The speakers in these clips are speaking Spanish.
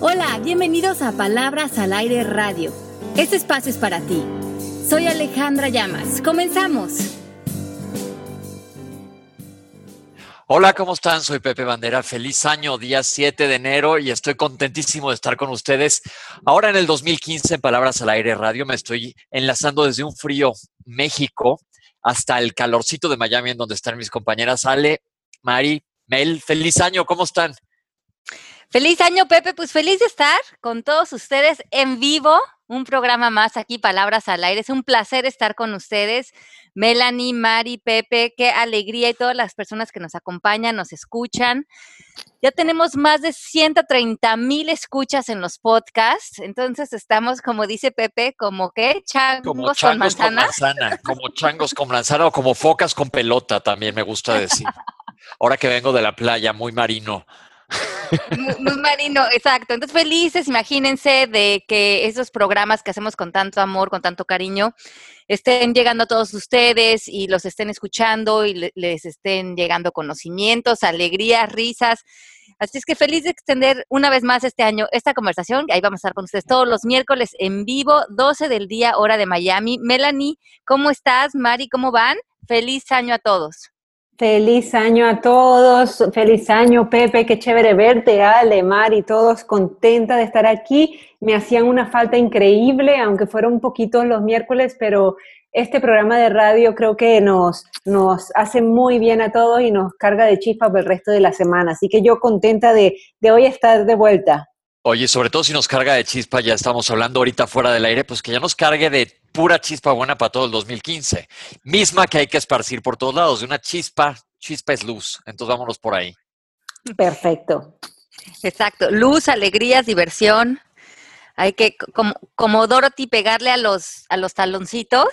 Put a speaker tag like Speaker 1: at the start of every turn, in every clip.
Speaker 1: Hola, bienvenidos a Palabras al Aire Radio. Este espacio es para ti. Soy Alejandra Llamas. Comenzamos.
Speaker 2: Hola, ¿cómo están? Soy Pepe Bandera. Feliz año, día 7 de enero y estoy contentísimo de estar con ustedes. Ahora en el 2015, en Palabras al Aire Radio, me estoy enlazando desde un frío México hasta el calorcito de Miami, en donde están mis compañeras Ale, Mari, Mel. Feliz año, ¿cómo están?
Speaker 3: Feliz año, Pepe. Pues feliz de estar con todos ustedes en vivo. Un programa más aquí, Palabras al Aire. Es un placer estar con ustedes. Melanie, Mari, Pepe, qué alegría y todas las personas que nos acompañan, nos escuchan. Ya tenemos más de 130 mil escuchas en los podcasts, entonces estamos, como dice Pepe, como que changos,
Speaker 2: como changos
Speaker 3: con, manzana?
Speaker 2: con manzana. Como changos con manzana o como focas con pelota, también me gusta decir. Ahora que vengo de la playa, muy marino.
Speaker 3: Muy, marino, exacto. Entonces, felices, imagínense, de que esos programas que hacemos con tanto amor, con tanto cariño, estén llegando a todos ustedes y los estén escuchando y les estén llegando conocimientos, alegrías, risas. Así es que feliz de extender una vez más este año esta conversación. Ahí vamos a estar con ustedes todos los miércoles en vivo, 12 del día, hora de Miami. Melanie, ¿cómo estás? Mari, ¿cómo van? Feliz año a todos.
Speaker 4: Feliz año a todos, feliz año Pepe, qué chévere verte, Ale, Mari, todos contenta de estar aquí. Me hacían una falta increíble, aunque fueron un poquito los miércoles, pero este programa de radio creo que nos, nos hace muy bien a todos y nos carga de chispa por el resto de la semana. Así que yo contenta de, de hoy estar de vuelta.
Speaker 2: Oye, sobre todo si nos carga de chispa, ya estamos hablando ahorita fuera del aire, pues que ya nos cargue de pura chispa buena para todo el 2015. Misma que hay que esparcir por todos lados. De una chispa, chispa es luz. Entonces vámonos por ahí.
Speaker 4: Perfecto.
Speaker 3: Exacto. Luz, alegrías, diversión. Hay que, como, como Dorothy, pegarle a los, a los taloncitos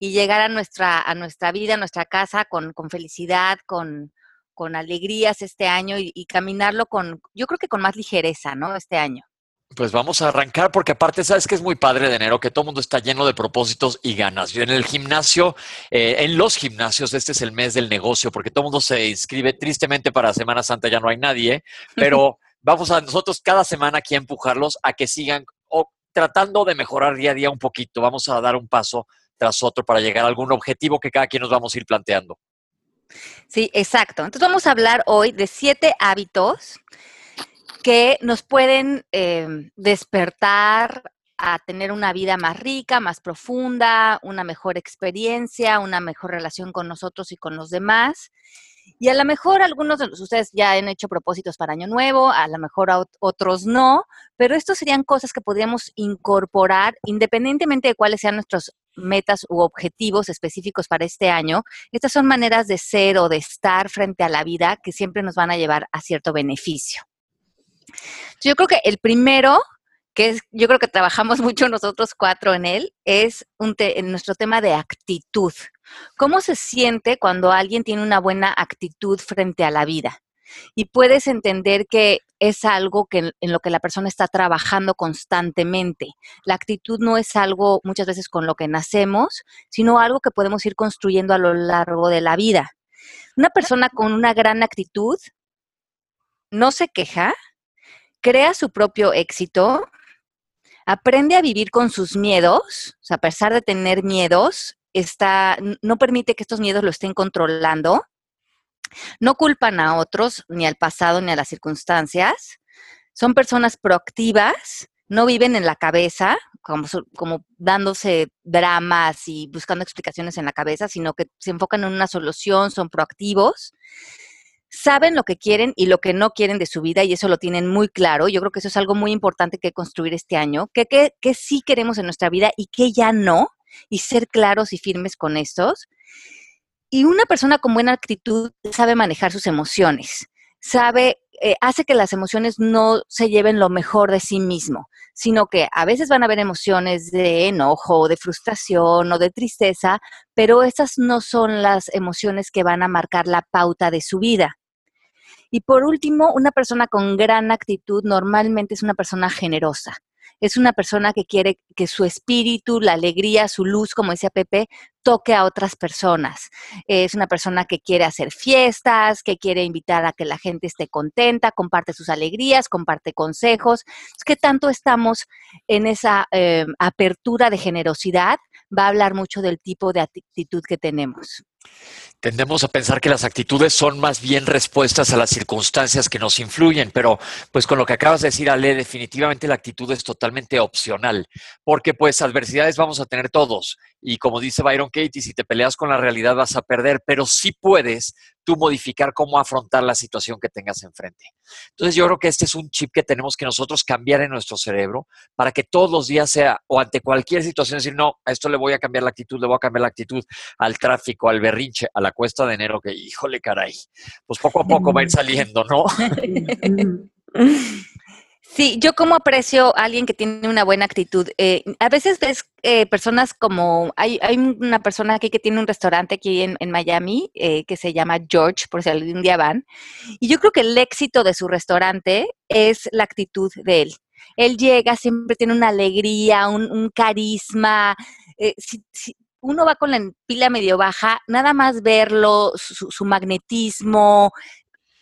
Speaker 3: y llegar a nuestra, a nuestra vida, a nuestra casa con, con felicidad, con, con alegrías este año y, y, caminarlo con, yo creo que con más ligereza, ¿no? Este año.
Speaker 2: Pues vamos a arrancar porque aparte sabes que es muy padre de enero, que todo el mundo está lleno de propósitos y ganas. Yo en el gimnasio, eh, en los gimnasios, este es el mes del negocio porque todo el mundo se inscribe. Tristemente para Semana Santa ya no hay nadie, pero vamos a nosotros cada semana aquí a empujarlos a que sigan o tratando de mejorar día a día un poquito. Vamos a dar un paso tras otro para llegar a algún objetivo que cada quien nos vamos a ir planteando.
Speaker 3: Sí, exacto. Entonces vamos a hablar hoy de siete hábitos que nos pueden eh, despertar a tener una vida más rica, más profunda, una mejor experiencia, una mejor relación con nosotros y con los demás. Y a lo mejor algunos de ustedes ya han hecho propósitos para Año Nuevo, a lo mejor otros no, pero estos serían cosas que podríamos incorporar independientemente de cuáles sean nuestros metas u objetivos específicos para este año. Estas son maneras de ser o de estar frente a la vida que siempre nos van a llevar a cierto beneficio. Yo creo que el primero, que es, yo creo que trabajamos mucho nosotros cuatro en él, es un te, en nuestro tema de actitud. ¿Cómo se siente cuando alguien tiene una buena actitud frente a la vida? Y puedes entender que es algo que en lo que la persona está trabajando constantemente. La actitud no es algo muchas veces con lo que nacemos, sino algo que podemos ir construyendo a lo largo de la vida. Una persona con una gran actitud no se queja, crea su propio éxito, aprende a vivir con sus miedos, o sea, a pesar de tener miedos, está, no permite que estos miedos lo estén controlando, no culpan a otros, ni al pasado, ni a las circunstancias, son personas proactivas, no viven en la cabeza, como, como, dándose dramas y buscando explicaciones en la cabeza, sino que se enfocan en una solución, son proactivos, saben lo que quieren y lo que no quieren de su vida y eso lo tienen muy claro. Yo creo que eso es algo muy importante que construir este año, que, sí queremos en nuestra vida y que ya no, y ser claros y firmes con estos. Y una persona con buena actitud sabe manejar sus emociones, sabe, eh, hace que las emociones no se lleven lo mejor de sí mismo, sino que a veces van a haber emociones de enojo, de frustración o de tristeza, pero esas no son las emociones que van a marcar la pauta de su vida. Y por último, una persona con gran actitud normalmente es una persona generosa. es una persona que quiere que su espíritu, la alegría, su luz, como decía Pepe, toque a otras personas. Es una persona que quiere hacer fiestas, que quiere invitar a que la gente esté contenta, comparte sus alegrías, comparte consejos. ¿Qué tanto estamos en esa eh, apertura de generosidad? Va a hablar mucho del tipo de actitud que tenemos.
Speaker 2: Tendemos a pensar que las actitudes son más bien respuestas a las circunstancias que nos influyen, pero pues con lo que acabas de decir, Ale, definitivamente la actitud es totalmente opcional, porque pues adversidades vamos a tener todos. Y como dice Byron Katie, si te peleas con la realidad vas a perder, pero sí puedes tú modificar cómo afrontar la situación que tengas enfrente. Entonces yo creo que este es un chip que tenemos que nosotros cambiar en nuestro cerebro para que todos los días sea, o ante cualquier situación, decir, no, a esto le voy a cambiar la actitud, le voy a cambiar la actitud al tráfico, al berrinche, a la cuesta de enero, que híjole caray, pues poco a poco va a ir saliendo, ¿no?
Speaker 3: Sí, yo como aprecio a alguien que tiene una buena actitud. Eh, a veces ves eh, personas como, hay, hay, una persona aquí que tiene un restaurante aquí en, Miami eh, que se llama George, por si algún día van, y yo creo que el éxito de su restaurante es la actitud de él. Él llega, siempre tiene una alegría, un, carisma. Si, uno va con la pila medio baja, nada más verlo, su magnetismo,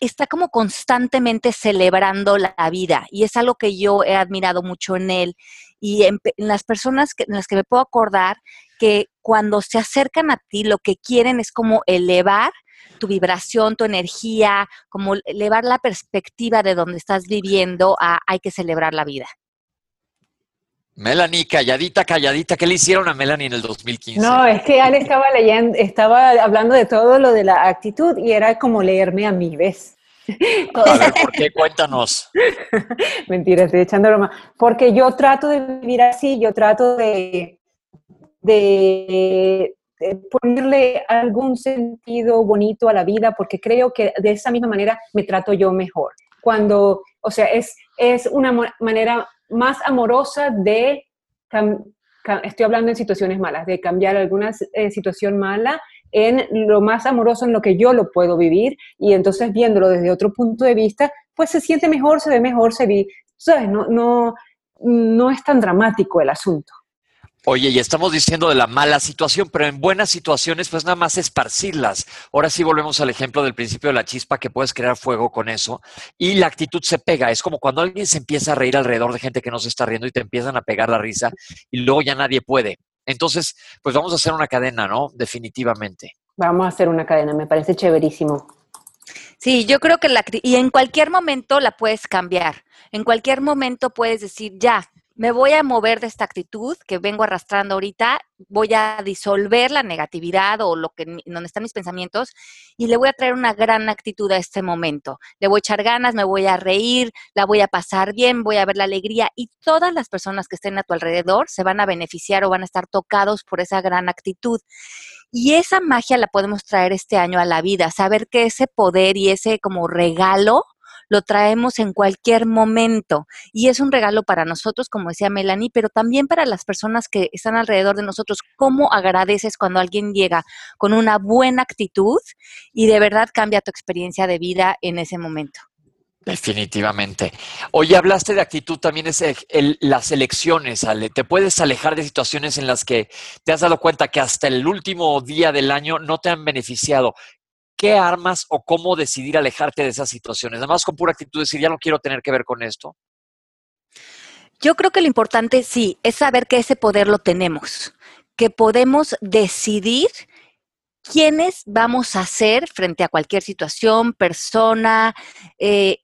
Speaker 3: está como constantemente celebrando la vida y es algo que yo he admirado mucho en él y en, las personas que, en las que me puedo acordar que cuando se acercan a ti lo que quieren es como elevar tu vibración, tu energía, como elevar la perspectiva de donde estás viviendo a hay que celebrar la vida.
Speaker 2: Melanie, calladita, calladita, ¿qué le hicieron a Melanie en el 2015?
Speaker 4: No, es que Ale estaba leyendo, estaba hablando de todo lo de la actitud y era como leerme a mí, ¿ves?
Speaker 2: A ver, ¿por qué? Cuéntanos.
Speaker 4: Mentira, estoy echando broma. Porque yo trato de vivir así, yo trato de, de, ponerle algún sentido bonito a la vida, porque creo que de esa misma manera me trato yo mejor. Cuando, o sea, es, es una manera más amorosa de, estoy hablando en situaciones malas, de cambiar alguna eh, situación mala en lo más amoroso en lo que yo lo puedo vivir y entonces viéndolo desde otro punto de vista, pues se siente mejor, se ve mejor, se ve, ¿sabes? No, no, no es tan dramático el asunto.
Speaker 2: Oye, y estamos diciendo de la mala situación, pero en buenas situaciones, pues nada más esparcirlas. Ahora sí volvemos al ejemplo del principio de la chispa, que puedes crear fuego con eso, y la actitud se pega. Es como cuando alguien se empieza a reír alrededor de gente que no se está riendo y te empiezan a pegar la risa, y luego ya nadie puede. Entonces, pues vamos a hacer una cadena, ¿no? Definitivamente.
Speaker 4: Vamos a hacer una cadena, me parece chéverísimo.
Speaker 3: Sí, yo creo que la y en cualquier momento la puedes cambiar. En cualquier momento puedes decir, ya, me voy a mover de esta actitud que vengo arrastrando ahorita, voy a disolver la negatividad o lo que donde están mis pensamientos y le voy a traer una gran actitud a este momento. Le voy a echar ganas, me voy a reír, la voy a pasar bien, voy a ver la alegría y todas las personas que estén a tu alrededor se van a beneficiar o van a estar tocados por esa gran actitud. Y esa magia la podemos traer este año a la vida, saber que ese poder y ese como regalo lo traemos en cualquier momento y es un regalo para nosotros, como decía Melanie, pero también para las personas que están alrededor de nosotros. ¿Cómo agradeces cuando alguien llega con una buena actitud y de verdad cambia tu experiencia de vida en ese momento?
Speaker 2: Definitivamente. Oye, hablaste de actitud, también es las elecciones, Ale. Te puedes alejar de situaciones en las que te has dado cuenta que hasta el último día del año no te han beneficiado. ¿Qué armas o cómo decidir alejarte de esas situaciones? Además, con pura actitud, decir, ya no quiero tener que ver con esto.
Speaker 3: Yo creo que lo importante, sí, es saber que ese poder lo tenemos, que podemos decidir quiénes vamos a ser frente a cualquier situación, persona, eh,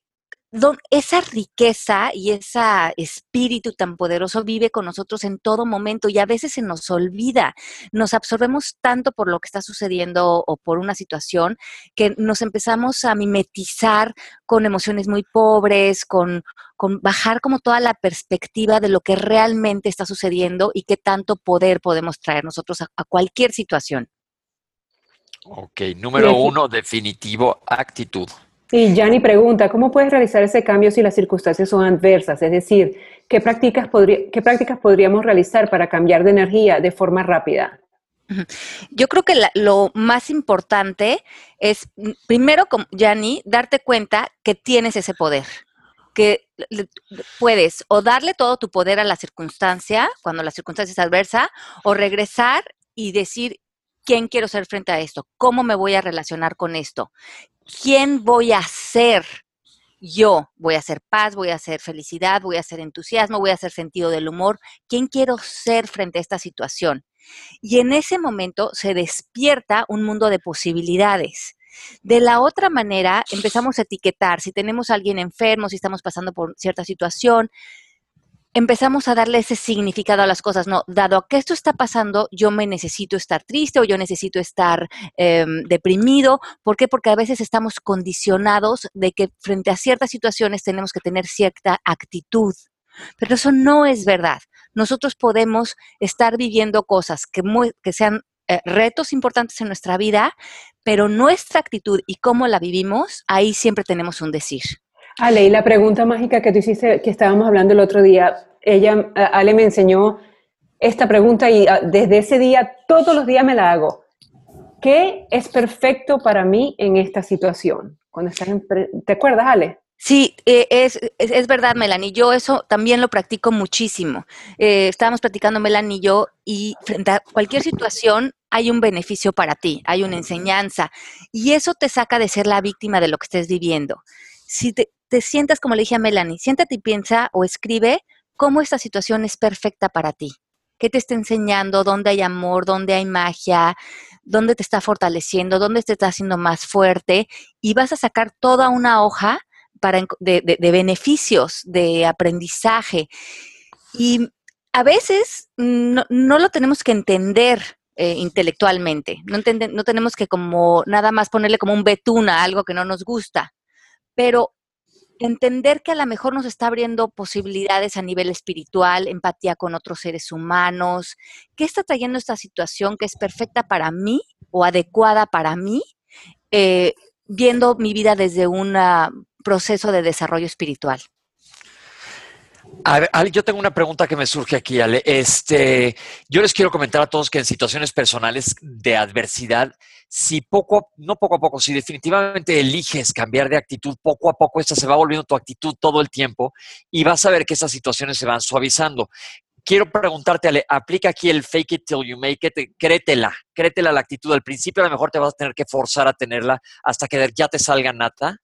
Speaker 3: esa riqueza y ese espíritu tan poderoso vive con nosotros en todo momento y a veces se nos olvida. Nos absorbemos tanto por lo que está sucediendo o por una situación que nos empezamos a mimetizar con emociones muy pobres, con, bajar como toda la perspectiva de lo que realmente está sucediendo y qué tanto poder podemos traer nosotros a, a cualquier situación.
Speaker 2: Ok, número uno, definitivo, actitud.
Speaker 4: Y Yanni pregunta, ¿cómo puedes realizar ese cambio si las circunstancias son adversas? Es decir, ¿qué prácticas, ¿qué prácticas podríamos realizar para cambiar de energía de forma rápida?
Speaker 3: Yo creo que lo más importante es, primero, Yanni, darte cuenta que tienes ese poder, que puedes o darle todo tu poder a la circunstancia cuando la circunstancia es adversa o regresar y decir quién quiero ser frente a esto, cómo me voy a relacionar con esto, quién voy a ser yo, voy a hacer paz, voy a hacer felicidad, voy a hacer entusiasmo, voy a hacer sentido del humor, quién quiero ser frente a esta situación. Y en ese momento se despierta un mundo de posibilidades. De la otra manera, empezamos a etiquetar, si tenemos a alguien enfermo, si estamos pasando por cierta situación, empezamos a darle ese significado a las cosas. No, dado que esto está pasando, yo me necesito estar triste o yo necesito estar em, deprimido. ¿Por qué? Porque a veces estamos condicionados de que frente a ciertas situaciones tenemos que tener cierta actitud. Pero eso no es verdad. Nosotros podemos estar viviendo cosas que, que sean eh, retos importantes en nuestra vida, pero nuestra actitud y cómo la vivimos, ahí siempre tenemos un decir.
Speaker 4: Ale, y la pregunta mágica que tú hiciste, que estábamos hablando el otro día, ella, eh, Ale me enseñó esta pregunta y ah, desde ese día, todos los días me la hago. ¿Qué es perfecto para mí en esta situación? Cuando estás ¿Te acuerdas, Ale?
Speaker 3: Sí, eh, es, es, verdad, Melanie. Yo eso también lo practico muchísimo. Eh, estábamos practicando, Melanie y yo, y frente a cualquier situación hay un beneficio para ti, hay una enseñanza, y eso te saca de ser la víctima de lo que estés viviendo. Si te, te sientas, como le dije a Melanie, siéntate y piensa o escribe cómo esta situación es perfecta para ti. ¿Qué te está enseñando? ¿Dónde hay amor? ¿Dónde hay magia? ¿Dónde te está fortaleciendo? ¿Dónde te está haciendo más fuerte? Y vas a sacar toda una hoja de, beneficios, de aprendizaje. Y a veces no, lo tenemos que entender eh, intelectualmente, no, no tenemos que como nada más ponerle como un betún a algo que no nos gusta, pero entender que a lo mejor nos está abriendo posibilidades a nivel espiritual, empatía con otros seres humanos, qué está trayendo esta situación que es perfecta para mí o adecuada para mí, eh, viendo mi vida desde un proceso de desarrollo espiritual.
Speaker 2: A ver, Ale, yo tengo una pregunta que me surge aquí, Ale. Este, yo les quiero comentar a todos que en situaciones personales de adversidad, si poco, no poco a poco, si definitivamente eliges cambiar de actitud, poco a poco esta se va volviendo tu actitud todo el tiempo y vas a ver que esas situaciones se van suavizando. Quiero preguntarte, Ale, aplica aquí el fake it till you make it, créetela, créetela la actitud. Al principio a lo mejor te vas a tener que forzar a tenerla hasta que ya te salga nata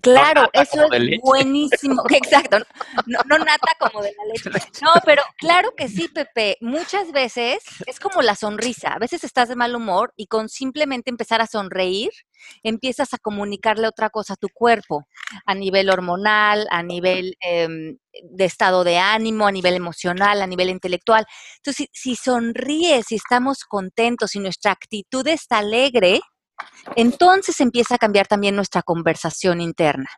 Speaker 3: Claro, eso es buenísimo. Exacto. No, no, nata como de la leche. No, pero claro que sí, Pepe. Muchas veces es como la sonrisa. A veces estás de mal humor y con simplemente empezar a sonreír, empiezas a comunicarle otra cosa a tu cuerpo, a nivel hormonal, a nivel em, de estado de ánimo, a nivel emocional, a nivel intelectual. Entonces, si, si sonríes, si estamos contentos, si nuestra actitud está alegre, entonces empieza a cambiar también nuestra conversación interna.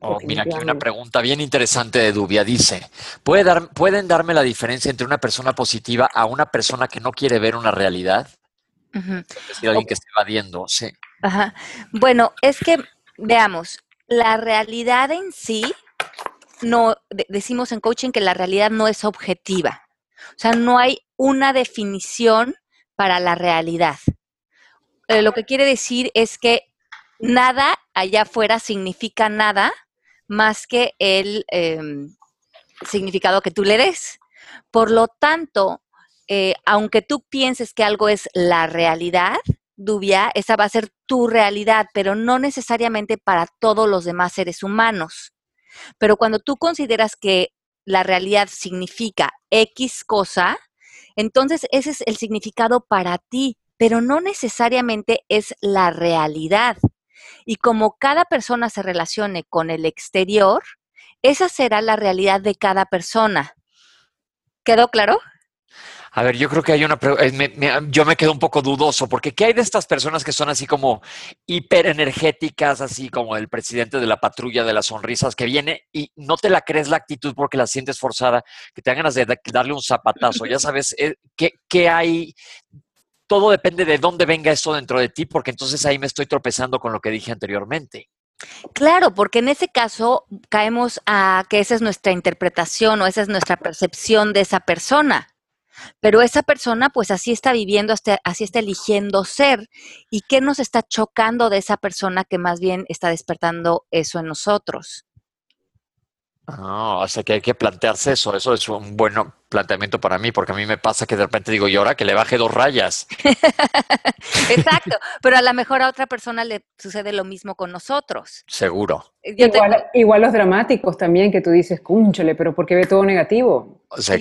Speaker 2: Oh, mira, aquí una pregunta bien interesante de Dubia. Dice, ¿puede dar, ¿pueden darme la diferencia entre una persona positiva a una persona que no quiere ver una realidad? Es decir, alguien que esté evadiendo, sí.
Speaker 3: Bueno, es que, veamos, la realidad en sí, no, decimos en coaching que la realidad no es objetiva. O sea, no hay una definición para la realidad. Eh, lo que quiere decir es que nada allá afuera significa nada más que el em, significado que tú le des. Por lo tanto, eh, aunque tú pienses que algo es la realidad, Dubia, esa va a ser tu realidad, pero no necesariamente para todos los demás seres humanos. Pero cuando tú consideras que la realidad significa X cosa, entonces ese es el significado para ti pero no necesariamente es la realidad. Y como cada persona se relacione con el exterior, esa será la realidad de cada persona. ¿Quedó claro?
Speaker 2: A ver, yo creo que hay una. yo me quedo un poco dudoso, porque ¿qué hay de estas personas que son así como hiperenergéticas, así como el presidente de la patrulla de las sonrisas que viene y no te la crees la actitud porque la sientes forzada, que te dan ganas de darle un zapatazo? Ya sabes, eh, ¿qué, qué hay todo depende de dónde venga esto dentro de ti, porque entonces ahí me estoy tropezando con lo que dije anteriormente.
Speaker 3: Claro, porque en ese caso caemos a que esa es nuestra interpretación o esa es nuestra percepción de esa persona. Pero esa persona pues así está viviendo, así está eligiendo ser. ¿Y qué nos está chocando de esa persona que más bien está despertando eso en nosotros?
Speaker 2: Ah, o sea que hay que plantearse eso. Eso es un buen planteamiento para mí, porque a mí me pasa que de repente digo, y ahora que le baje dos rayas.
Speaker 3: Exacto, pero a lo mejor a otra persona le sucede lo mismo con nosotros.
Speaker 2: Seguro.
Speaker 4: igual, los dramáticos también, que tú dices, cúnchale, pero ¿por qué ve todo negativo?
Speaker 2: O, sea,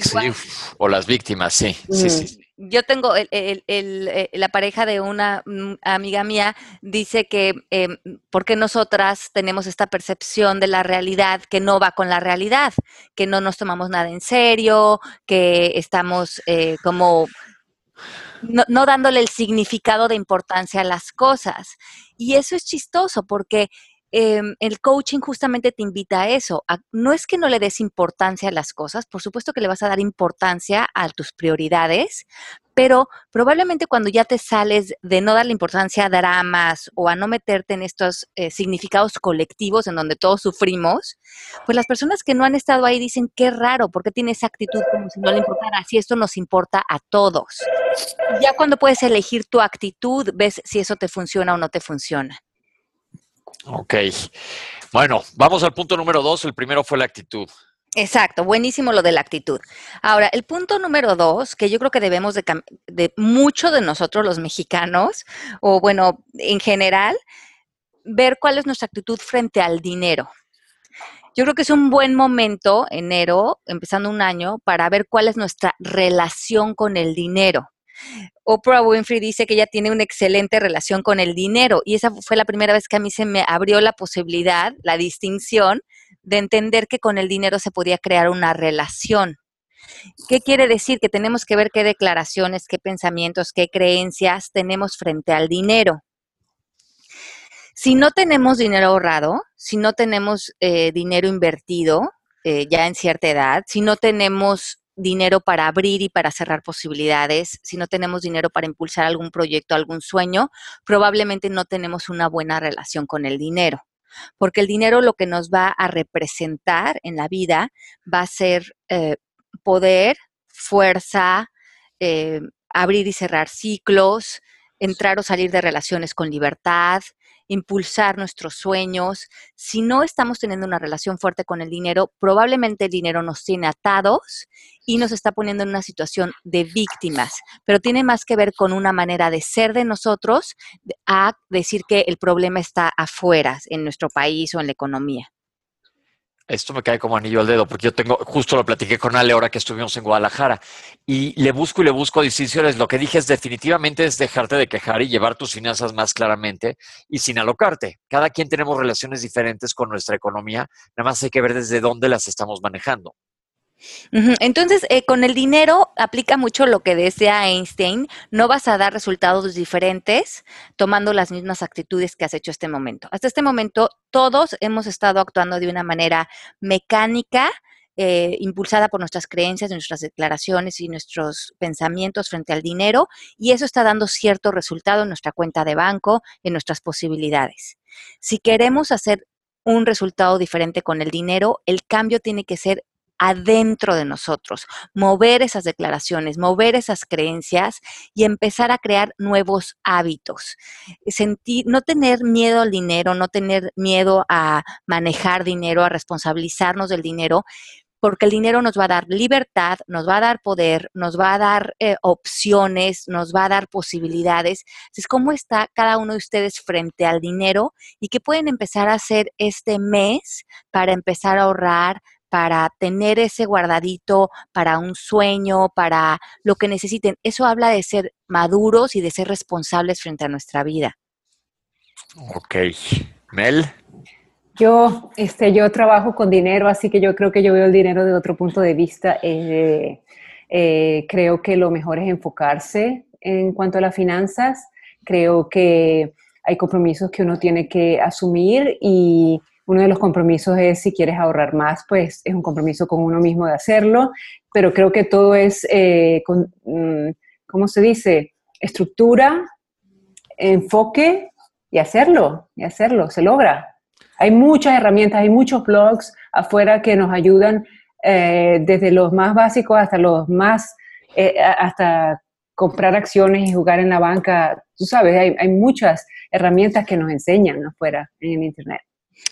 Speaker 2: o las víctimas, sí, sí, sí.
Speaker 3: Yo tengo el, eh, la pareja de una mm, amiga mía dice que eh, porque nosotras tenemos esta percepción de la realidad que no va con la realidad, que no nos tomamos nada en serio, que estamos eh, como no, no, dándole el significado de importancia a las cosas. Y eso es chistoso porque Em, el coaching justamente te invita a eso. no es que no le des importancia a las cosas, por supuesto que le vas a dar importancia a tus prioridades, pero probablemente cuando ya te sales de no darle importancia a dramas o a no meterte en estos eh, significados colectivos en donde todos sufrimos, pues las personas que no han estado ahí dicen, qué raro, ¿por qué tiene esa actitud como si no le importara? Si esto nos importa a todos. Ya cuando puedes elegir tu actitud, ves si eso te funciona o no te funciona.
Speaker 2: Ok. Bueno, vamos al punto número dos. El primero fue la actitud.
Speaker 3: Exacto, buenísimo lo de la actitud. Ahora, el punto número dos, que yo creo que debemos de, de mucho de nosotros los mexicanos, o bueno, en general, ver cuál es nuestra actitud frente al dinero. Yo creo que es un buen momento, enero, empezando un año, para ver cuál es nuestra relación con el dinero. Oprah Winfrey dice que ella tiene una excelente relación con el dinero y esa fue la primera vez que a mí se me abrió la posibilidad, la distinción de entender que con el dinero se podía crear una relación. ¿Qué quiere decir? Que tenemos que ver qué declaraciones, qué pensamientos, qué creencias tenemos frente al dinero. Si no tenemos dinero ahorrado, si no tenemos eh, dinero invertido eh, ya en cierta edad, si no tenemos dinero para abrir y para cerrar posibilidades, si no tenemos dinero para impulsar algún proyecto, algún sueño, probablemente no tenemos una buena relación con el dinero. Porque el dinero lo que nos va a representar en la vida va a ser eh, poder, fuerza, eh, abrir y cerrar ciclos, entrar o salir de relaciones con libertad, impulsar nuestros sueños. Si no estamos teniendo una relación fuerte con el dinero, probablemente el dinero nos tiene atados y nos está poniendo en una situación de víctimas, pero tiene más que ver con una manera de ser de nosotros a decir que el problema está afuera, en nuestro país o en la economía.
Speaker 2: Esto me cae como anillo al dedo, porque yo tengo, justo lo platiqué con Ale ahora que estuvimos en Guadalajara, y le busco y le busco distinciones. Lo que dije es definitivamente es dejarte de quejar y llevar tus finanzas más claramente y sin alocarte. Cada quien tenemos relaciones diferentes con nuestra economía, nada más hay que ver desde dónde las estamos manejando.
Speaker 3: Entonces, eh, con el dinero aplica mucho lo que decía Einstein, no vas a dar resultados diferentes tomando las mismas actitudes que has hecho este momento. Hasta este momento, todos hemos estado actuando de una manera mecánica, eh, impulsada por nuestras creencias, nuestras declaraciones y nuestros pensamientos frente al dinero, y eso está dando cierto resultado en nuestra cuenta de banco, en nuestras posibilidades. Si queremos hacer un resultado diferente con el dinero, el cambio tiene que ser adentro de nosotros, mover esas declaraciones, mover esas creencias y empezar a crear nuevos hábitos. Sentir, no tener miedo al dinero, no tener miedo a manejar dinero, a responsabilizarnos del dinero, porque el dinero nos va a dar libertad, nos va a dar poder, nos va a dar eh, opciones, nos va a dar posibilidades. Entonces, ¿cómo está cada uno de ustedes frente al dinero y qué pueden empezar a hacer este mes para empezar a ahorrar, para tener ese guardadito para un sueño, para lo que necesiten. Eso habla de ser maduros y de ser responsables frente a nuestra vida.
Speaker 2: Ok. Mel.
Speaker 4: Yo, este, yo trabajo con dinero, así que yo creo que yo veo el dinero de otro punto de vista. Eh, eh, creo que lo mejor es enfocarse en cuanto a las finanzas. Creo que hay compromisos que uno tiene que asumir y uno de los compromisos es, si quieres ahorrar más, pues es un compromiso con uno mismo de hacerlo, pero creo que todo es, eh, mm, ¿cómo se dice? Estructura, enfoque y hacerlo, y hacerlo, se logra. Hay muchas herramientas, hay muchos blogs afuera que nos ayudan eh, desde los más básicos hasta los más, eh, hasta comprar acciones y jugar en la banca. Tú sabes, hay, hay muchas herramientas que nos enseñan afuera en el Internet.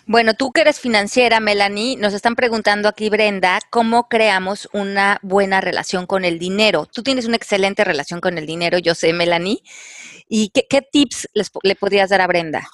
Speaker 3: Bueno, tú que eres financiera, Melanie, nos están preguntando aquí, Brenda, cómo creamos una buena relación con el dinero. Tú tienes una excelente relación con el dinero, yo sé, Melanie. ¿Y qué, tips le podrías dar a Brenda?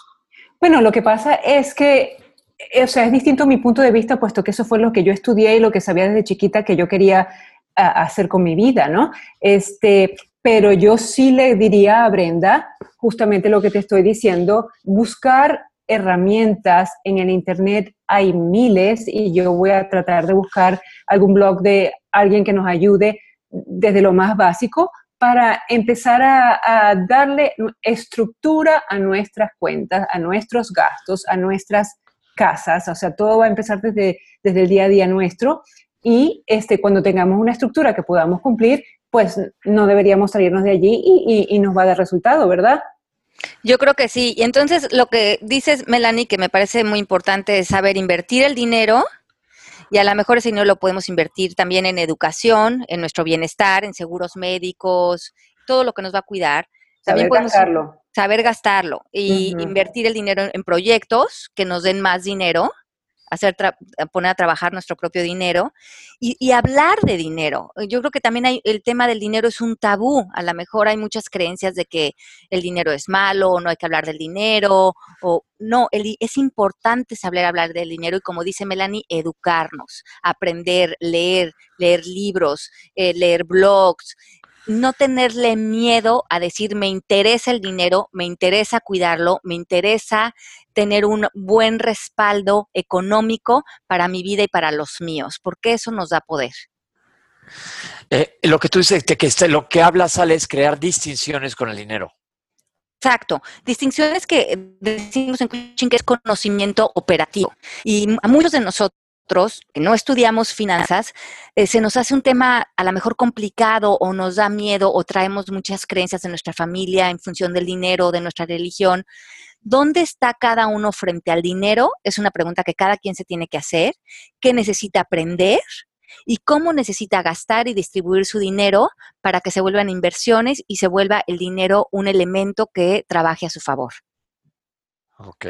Speaker 4: Bueno, lo que pasa es que, eh, o sea, es distinto mi punto de vista, puesto que eso fue lo que yo estudié y lo que sabía desde chiquita que yo quería hacer con mi vida, ¿no? Este, pero yo sí le diría a Brenda, justamente lo que te estoy diciendo, buscar herramientas en el Internet, hay miles y yo voy a tratar de buscar algún blog de alguien que nos ayude desde lo más básico para empezar a, darle estructura a nuestras cuentas, a nuestros gastos, a nuestras casas, o sea, todo va a empezar desde, desde el día a día nuestro y este, cuando tengamos una estructura que podamos cumplir, pues no deberíamos salirnos de allí y, y nos va a dar resultado, ¿verdad?
Speaker 3: Yo creo que sí. Y entonces lo que dices, Melanie, que me parece muy importante es saber invertir el dinero y a lo mejor ese dinero lo podemos invertir también en educación, en nuestro bienestar, en seguros médicos, todo lo que nos va a cuidar. También
Speaker 4: saber gastarlo.
Speaker 3: Saber gastarlo y invertir el dinero en proyectos que nos den más dinero hacer poner a trabajar nuestro propio dinero y, hablar de dinero. Yo creo que también hay, el tema del dinero es un tabú. A lo mejor hay muchas creencias de que el dinero es malo, o no hay que hablar del dinero, o no, es importante saber hablar del dinero y como dice Melanie, educarnos, aprender, leer, leer libros, eh, leer blogs, no tenerle miedo a decir, me interesa el dinero, me interesa cuidarlo, me interesa tener un buen respaldo económico para mi vida y para los míos, porque eso nos da poder.
Speaker 2: Eh, lo que tú dices, que, que este, lo que hablas, sale es crear distinciones con el dinero.
Speaker 3: Exacto, distinciones que decimos en coaching que es conocimiento operativo. Y a muchos de nosotros que no estudiamos finanzas, eh, se nos hace un tema a lo mejor complicado o nos da miedo o traemos muchas creencias de nuestra familia en función del dinero, de nuestra religión. ¿Dónde está cada uno frente al dinero? Es una pregunta que cada quien se tiene que hacer. ¿Qué necesita aprender? y cómo necesita gastar y distribuir su dinero para que se vuelvan inversiones y se vuelva el dinero un elemento que trabaje a su favor.
Speaker 2: Ok.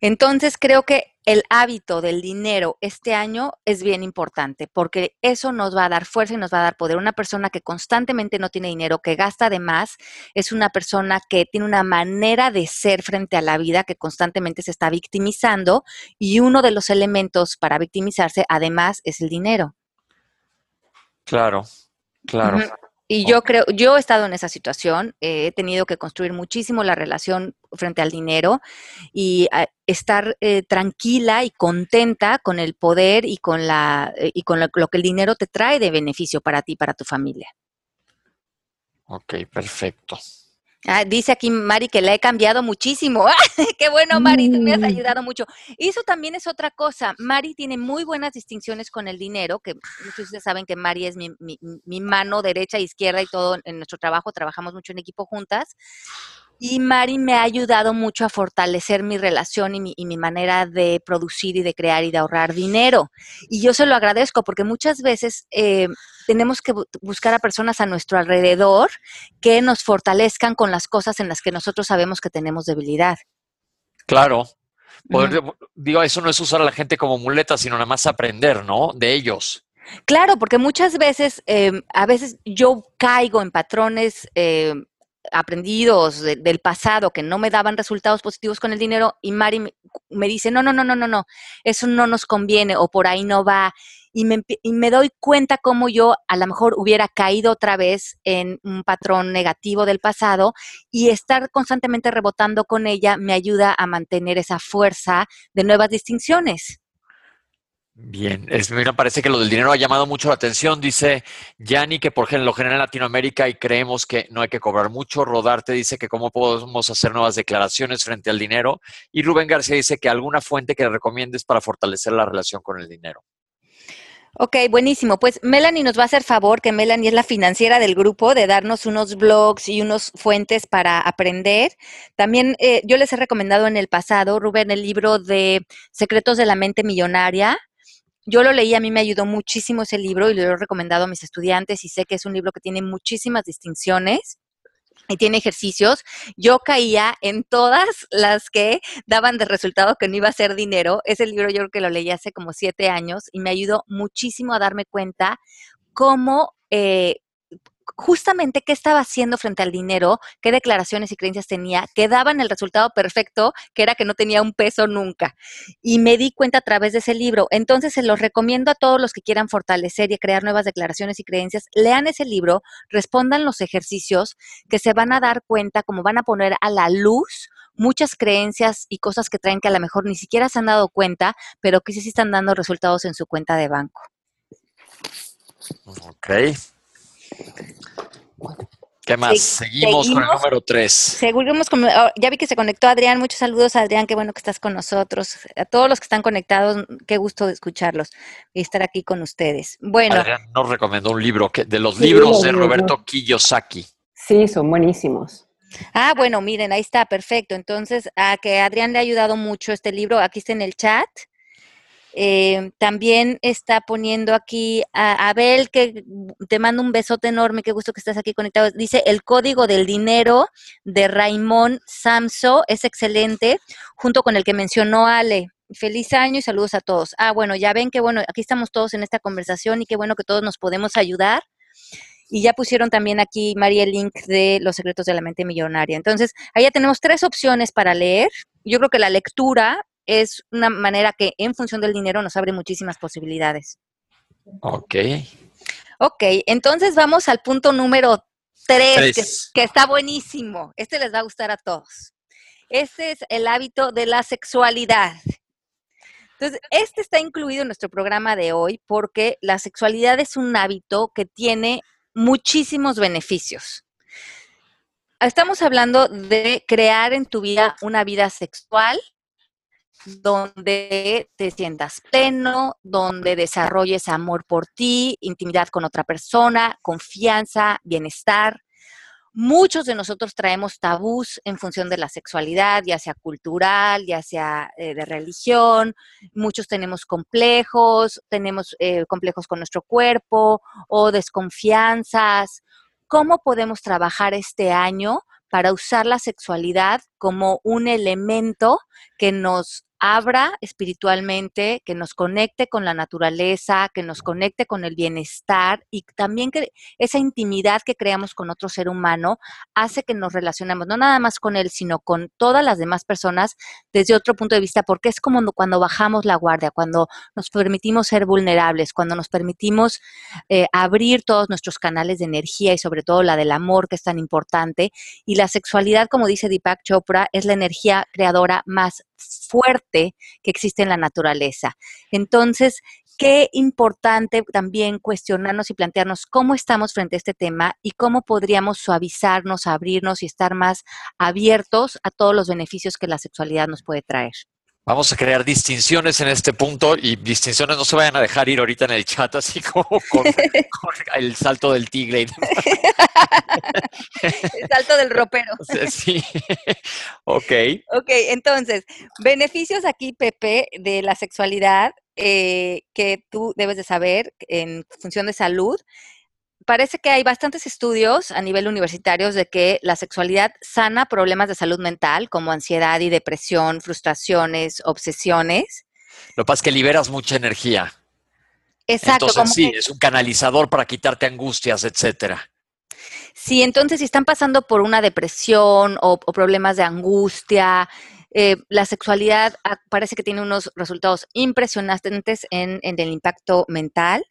Speaker 3: Entonces creo que el hábito del dinero este año es bien importante porque eso nos va a dar fuerza y nos va a dar poder. Una persona que constantemente no tiene dinero, que gasta de más, es una persona que tiene una manera de ser frente a la vida que constantemente se está victimizando y uno de los elementos para victimizarse además es el dinero.
Speaker 2: Claro, claro.
Speaker 3: Y yo creo, yo he estado en esa situación, eh, he tenido que construir muchísimo la relación frente al dinero y ah, estar eh, tranquila y contenta con el poder y con la eh, y con lo, que el dinero te trae de beneficio para ti, para tu familia.
Speaker 2: Ok, perfecto.
Speaker 3: Ah, dice aquí Mari que la he cambiado muchísimo. Qué bueno, Mari, tú me has mm. ayudado mucho. Eso también es otra cosa. Mari tiene muy buenas distinciones con el dinero, que muchos de ustedes saben que Mari es mi, mi mano derecha, e izquierda y todo en nuestro trabajo. Trabajamos mucho en equipo juntas. Y Mari me ha ayudado mucho a fortalecer mi relación y mi, manera de producir y de crear y de ahorrar dinero. Y yo se lo agradezco porque muchas veces eh, tenemos que buscar a personas a nuestro alrededor que nos fortalezcan con las cosas en las que nosotros sabemos que tenemos debilidad.
Speaker 2: Claro. Digo, eso no es usar a la gente como muleta, sino nada más aprender, ¿no? De ellos.
Speaker 3: Claro, porque muchas veces, eh, a veces yo caigo en patrones eh, aprendidos del pasado que no me daban resultados positivos con el dinero y Mari me, dice, no, no, no, no, no, no, eso no nos conviene o por ahí no va. Y me, y me doy cuenta cómo yo a lo mejor hubiera caído otra vez en un patrón negativo del pasado y estar constantemente rebotando con ella me ayuda a mantener esa fuerza de nuevas distinciones.
Speaker 2: Bien, es, mira, parece que lo del dinero ha llamado mucho la atención. Dice Yanni que por lo general en Latinoamérica y creemos que no hay que cobrar mucho. Rodarte dice que cómo podemos hacer nuevas declaraciones frente al dinero. Y Rubén García dice que alguna fuente que recomiendes para fortalecer la relación con el dinero.
Speaker 3: Ok, buenísimo. Pues Melanie nos va a hacer favor, que Melanie es la financiera del grupo, de darnos unos blogs y unas fuentes para aprender. También eh, yo les he recomendado en el pasado, Rubén, el libro de Secretos de la Mente Millonaria yo lo leí, a mí me ayudó muchísimo ese libro y lo he recomendado a mis estudiantes y sé que es un libro que tiene muchísimas distinciones y tiene ejercicios, yo caía en todas las que daban de resultado que no iba a ser dinero. Ese libro yo creo que lo leí hace como siete años y me ayudó muchísimo a darme cuenta cómo eh, justamente qué estaba haciendo frente al dinero, qué declaraciones y creencias tenía, que daban el resultado perfecto, que era que no tenía un peso nunca. Y me di cuenta a través de ese libro. Entonces se los recomiendo a todos los que quieran fortalecer y crear nuevas declaraciones y creencias. Lean ese libro, respondan los ejercicios que se van a dar cuenta, como van a poner a la luz muchas creencias y cosas que traen que a lo mejor ni siquiera se han dado cuenta, pero que sí están dando resultados en su cuenta de banco.
Speaker 2: Ok, ¿Qué más? seguimos, con el número 3.
Speaker 3: Seguimos con, ah, ya vi que se conectó Adrián. Muchos saludos, Adrián. Qué bueno que estás con nosotros. A todos los que están conectados, qué gusto de escucharlos y estar aquí con ustedes. Bueno.
Speaker 2: Adrián nos recomendó un libro que, de los libros de Roberto Kiyosaki.
Speaker 4: Sí, son buenísimos.
Speaker 3: Ah, bueno, miren, ahí está, perfecto. Entonces, a que Adrián le ha ayudado mucho este libro, aquí está en el chat. Eh, también está poniendo aquí a Abel, que te mando un besote enorme, qué gusto que estás aquí conectado. Dice, el código del dinero de Raimón Samso es excelente, junto con el que mencionó Ale. Feliz año y saludos a todos. Ah, bueno, ya ven que bueno, aquí estamos todos en esta conversación y qué bueno que todos nos podemos ayudar. Y ya pusieron también aquí, María, el link de Los secretos de la mente millonaria. Entonces, ahí ya tenemos tres opciones para leer. Yo creo que la lectura es una manera que en función del dinero nos abre muchísimas posibilidades.
Speaker 2: Ok.
Speaker 3: Ok, entonces vamos al punto número tres, que, está buenísimo. Este les va a gustar a todos. Este es el hábito de la sexualidad. Entonces, este está incluido en nuestro programa de hoy porque la sexualidad es un hábito que tiene muchísimos beneficios. Estamos hablando de crear en tu vida una vida sexual donde te sientas pleno, donde desarrolles amor por ti, intimidad con otra persona, confianza, bienestar. Muchos de nosotros traemos tabús en función de la sexualidad, ya sea cultural, ya sea eh, de religión. Muchos tenemos complejos, tenemos eh, complejos con nuestro cuerpo o desconfianzas. ¿Cómo podemos trabajar este año para usar la sexualidad como un elemento que nos abra espiritualmente, que nos conecte con la naturaleza, que nos conecte con el bienestar y también que esa intimidad que creamos con otro ser humano hace que nos relacionemos no nada más con él, sino con todas las demás personas desde otro punto de vista, porque es como cuando bajamos la guardia, cuando nos permitimos ser vulnerables, cuando nos permitimos eh, abrir todos nuestros canales de energía y sobre todo la del amor, que es tan importante. Y la sexualidad, como dice Deepak Chopra, es la energía creadora más fuerte que existe en la naturaleza. Entonces, qué importante también cuestionarnos y plantearnos cómo estamos frente a este tema y cómo podríamos suavizarnos, abrirnos y estar más abiertos a todos los beneficios que la sexualidad nos puede traer.
Speaker 2: Vamos a crear distinciones en este punto y distinciones no se vayan a dejar ir ahorita en el chat, así como con, el salto del tigre.
Speaker 3: el salto del ropero.
Speaker 2: Sí, ok.
Speaker 3: Ok, entonces, beneficios aquí, Pepe, de la sexualidad eh, que tú debes de saber en función de salud parece que hay bastantes estudios a nivel universitario de que la sexualidad sana problemas de salud mental como ansiedad y depresión, frustraciones, obsesiones.
Speaker 2: Lo que pasa es que liberas mucha energía.
Speaker 3: Exacto.
Speaker 2: Entonces, sí, es un canalizador para quitarte angustias, etcétera.
Speaker 3: Sí, entonces si están pasando por una depresión o, o problemas de angustia, eh, la sexualidad ah, parece que tiene unos resultados impresionantes en, el impacto mental.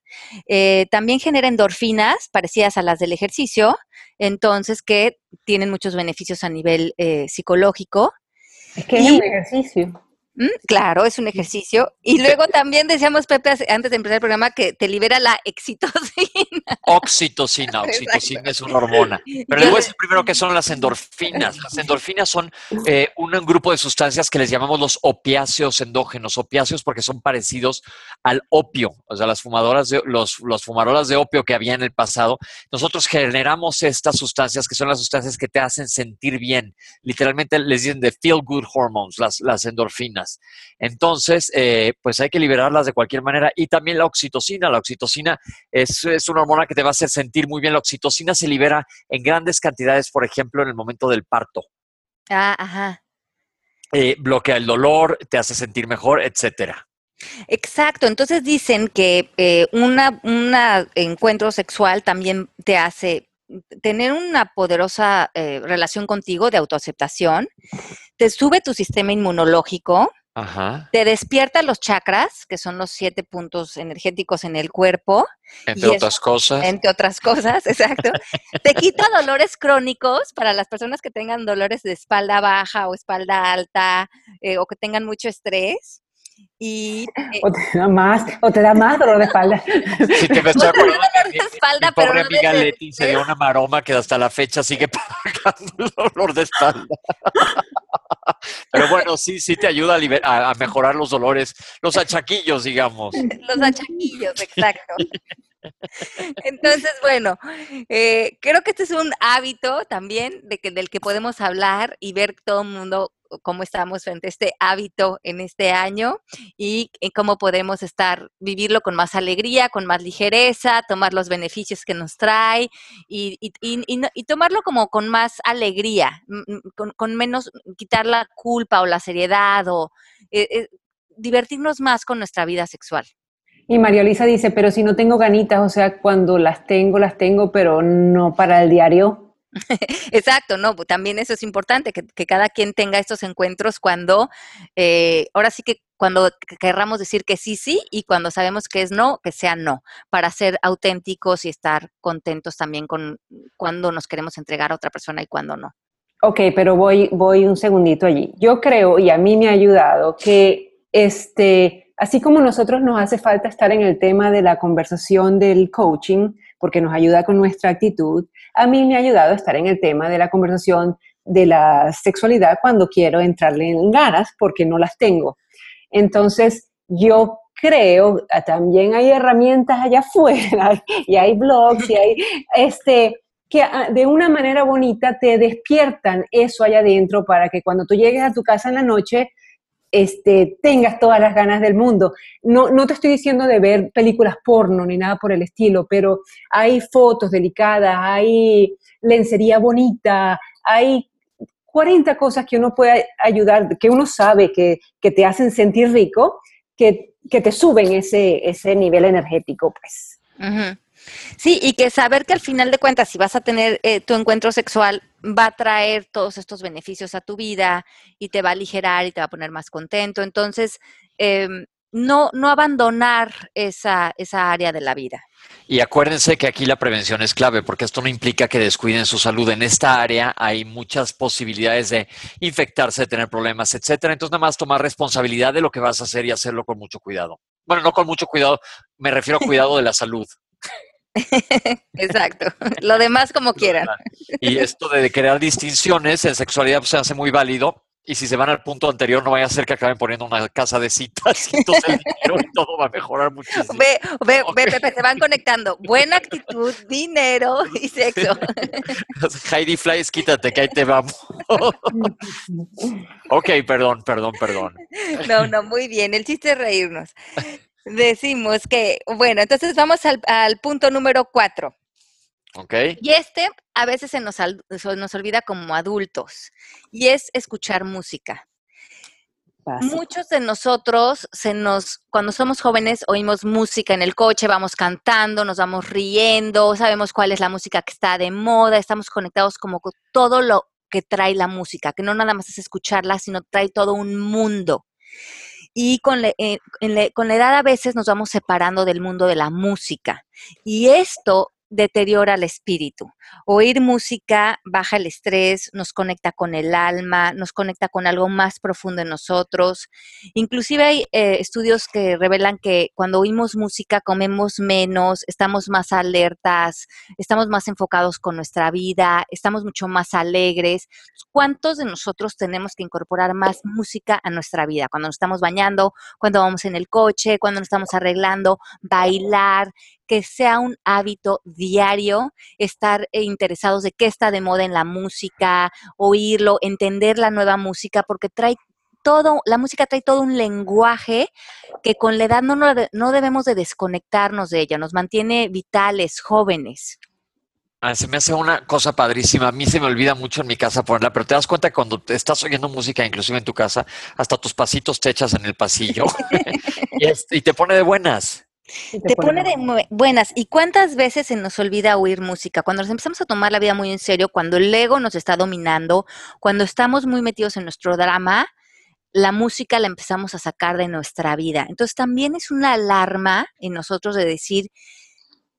Speaker 3: Eh, también genera endorfinas parecidas a las del ejercicio, entonces que tienen muchos beneficios a nivel eh, psicológico.
Speaker 4: Es que es un ejercicio.
Speaker 3: Mm, claro, es un ejercicio. Y luego también decíamos, Pepe, antes de empezar el programa, que te libera la oxitocina.
Speaker 2: Oxitocina, oxitocina es una hormona. Pero luego es primero que son las endorfinas. Las endorfinas son eh, un grupo de sustancias que les llamamos los opiáceos endógenos. Opiáceos porque son parecidos al opio, o sea, las fumadoras de, los, los fumarolas de opio que había en el pasado. Nosotros generamos estas sustancias que son las sustancias que te hacen sentir bien. Literalmente les dicen de feel good hormones, las, las endorfinas. Entonces, eh, pues hay que liberarlas de cualquier manera. Y también la oxitocina. La oxitocina es, es, una hormona que te va a hacer sentir muy bien. La oxitocina se libera en grandes cantidades, por ejemplo, en el momento del parto.
Speaker 3: Ah, ajá.
Speaker 2: Eh, bloquea el dolor, te hace sentir mejor, etcétera.
Speaker 3: Exacto, entonces dicen que eh, un encuentro sexual también te hace tener una poderosa eh, relación contigo de autoaceptación, te sube tu sistema inmunológico, te despierta los chakras, que son los siete puntos energéticos en el cuerpo.
Speaker 2: Entre otras cosas.
Speaker 3: Entre otras cosas, exacto. te quita dolores crónicos para las personas que tengan dolores de espalda baja o espalda alta eh, o que tengan mucho estrés. Y,
Speaker 4: eh, o te da más, o te da más dolor de espalda.
Speaker 2: Sí, te me estoy acordando dolor de espalda, mi, pero pobre amiga Leti se dio una maroma que hasta la fecha sigue pagando el dolor de espalda. Pero bueno, sí, sí te ayuda a, a, mejorar los dolores, los achaquillos, digamos.
Speaker 3: Los achaquillos, exacto. Entonces, bueno, eh, creo que este es un hábito también de que, del que podemos hablar y ver todo el mundo cómo estamos frente a este hábito en este año y cómo podemos estar, vivirlo con más alegría, con más ligereza, tomar los beneficios que nos trae y, y, tomarlo como con más alegría, con, con, menos quitar la culpa o la seriedad o eh, eh, divertirnos más con nuestra vida sexual.
Speaker 4: Y María Luisa dice, pero si no tengo ganitas, o sea, cuando las tengo, las tengo, pero no para el diario.
Speaker 3: Exacto, no, pues, también eso es importante, que, cada quien tenga estos encuentros cuando, eh, ahora sí que cuando querramos decir que sí, sí, y cuando sabemos que es no, que sea no, para ser auténticos y estar contentos también con cuando nos queremos entregar a otra persona y cuando no.
Speaker 4: Ok, pero voy, voy un segundito allí. Yo creo, y a mí me ha ayudado, que este, así como nosotros nos hace falta estar en el tema de la conversación del coaching, porque nos ayuda con nuestra actitud, a mí me ha ayudado a estar en el tema de la conversación de la sexualidad cuando quiero entrarle en ganas porque no las tengo. Entonces, yo creo, ah, también hay herramientas allá afuera y hay blogs y hay este que ah, de una manera bonita te despiertan eso allá adentro para que cuando tú llegues a tu casa en la noche este, tengas todas las ganas del mundo. No, no te estoy diciendo de ver películas porno ni nada por el estilo, pero hay fotos delicadas, hay lencería bonita, hay 40 cosas que uno puede ayudar, que uno sabe que, te hacen sentir rico, que, te suben ese, ese nivel energético, pues.
Speaker 3: Sí, y que saber que al final de cuentas, si vas a tener eh, tu encuentro sexual, va a traer todos estos beneficios a tu vida y te va a aligerar y te va a poner más contento. Entonces, em, no, no abandonar esa, esa área de la vida.
Speaker 2: Y acuérdense que aquí la prevención es clave, porque esto no implica que descuiden su salud. En esta área hay muchas posibilidades de infectarse, de tener problemas, etcétera. Entonces, nada más tomar responsabilidad de lo que vas a hacer y hacerlo con mucho cuidado. Bueno, no con mucho cuidado, me refiero a cuidado de la salud.
Speaker 3: Exacto. Lo demás como quieran.
Speaker 2: Y esto de crear distinciones en sexualidad pues, se hace muy válido. Y si se van al punto anterior, no vaya a ser que acaben poniendo una casa de citas y entonces el dinero y todo va a mejorar muchísimo.
Speaker 3: Ve, ve, ve, Pepe, se van conectando. Buena actitud, dinero y sexo.
Speaker 2: Heidi Flies, quítate, que ahí te vamos. ok, perdón, perdón, perdón.
Speaker 3: No, no, muy bien. El chiste es reírnos. Decimos que, bueno, entonces vamos al, punto número cuatro.
Speaker 2: Ok.
Speaker 3: Y este a veces se nos, nos olvida como adultos, y es escuchar música. Muchos de nosotros se nos, cuando somos jóvenes, oímos música en el coche, vamos cantando, nos vamos riendo, sabemos cuál es la música que está de moda, estamos conectados como con todo lo que trae la música, que no nada más es escucharla, sino trae todo un mundo y con, eh, con la edad a veces nos vamos separando del mundo de la música. Y esto deteriora el espíritu. Oír música baja el estrés, nos conecta con el alma, nos conecta con algo más profundo en nosotros. Inclusive hay eh, estudios que revelan que cuando oímos música comemos menos, estamos más alertas, estamos más enfocados con nuestra vida, estamos mucho más alegres. ¿Cuántos de nosotros tenemos que incorporar más música a nuestra vida? Cuando nos estamos bañando, cuando vamos en el coche, cuando nos estamos arreglando, bailar, que sea un hábito diario, estar eh, interesados de qué está de moda en la música, oírlo, entender la nueva música, porque trae todo, la música trae todo un lenguaje que con la edad no, no debemos de desconectarnos de ella, nos mantiene vitales, jóvenes.
Speaker 2: Ah, se me hace una cosa padrísima. A mí se me olvida mucho en mi casa ponerla, pero te das cuenta que cuando estás oyendo música, inclusive en tu casa, hasta tus pasitos te echas en el pasillo y, te pone de buenas.
Speaker 3: Te, pone, de buenas. ¿Y cuántas veces se nos olvida oír música? Cuando nos empezamos a tomar la vida muy en serio, cuando el ego nos está dominando, cuando estamos muy metidos en nuestro drama, la música la empezamos a sacar de nuestra vida. Entonces también es una alarma en nosotros de decir,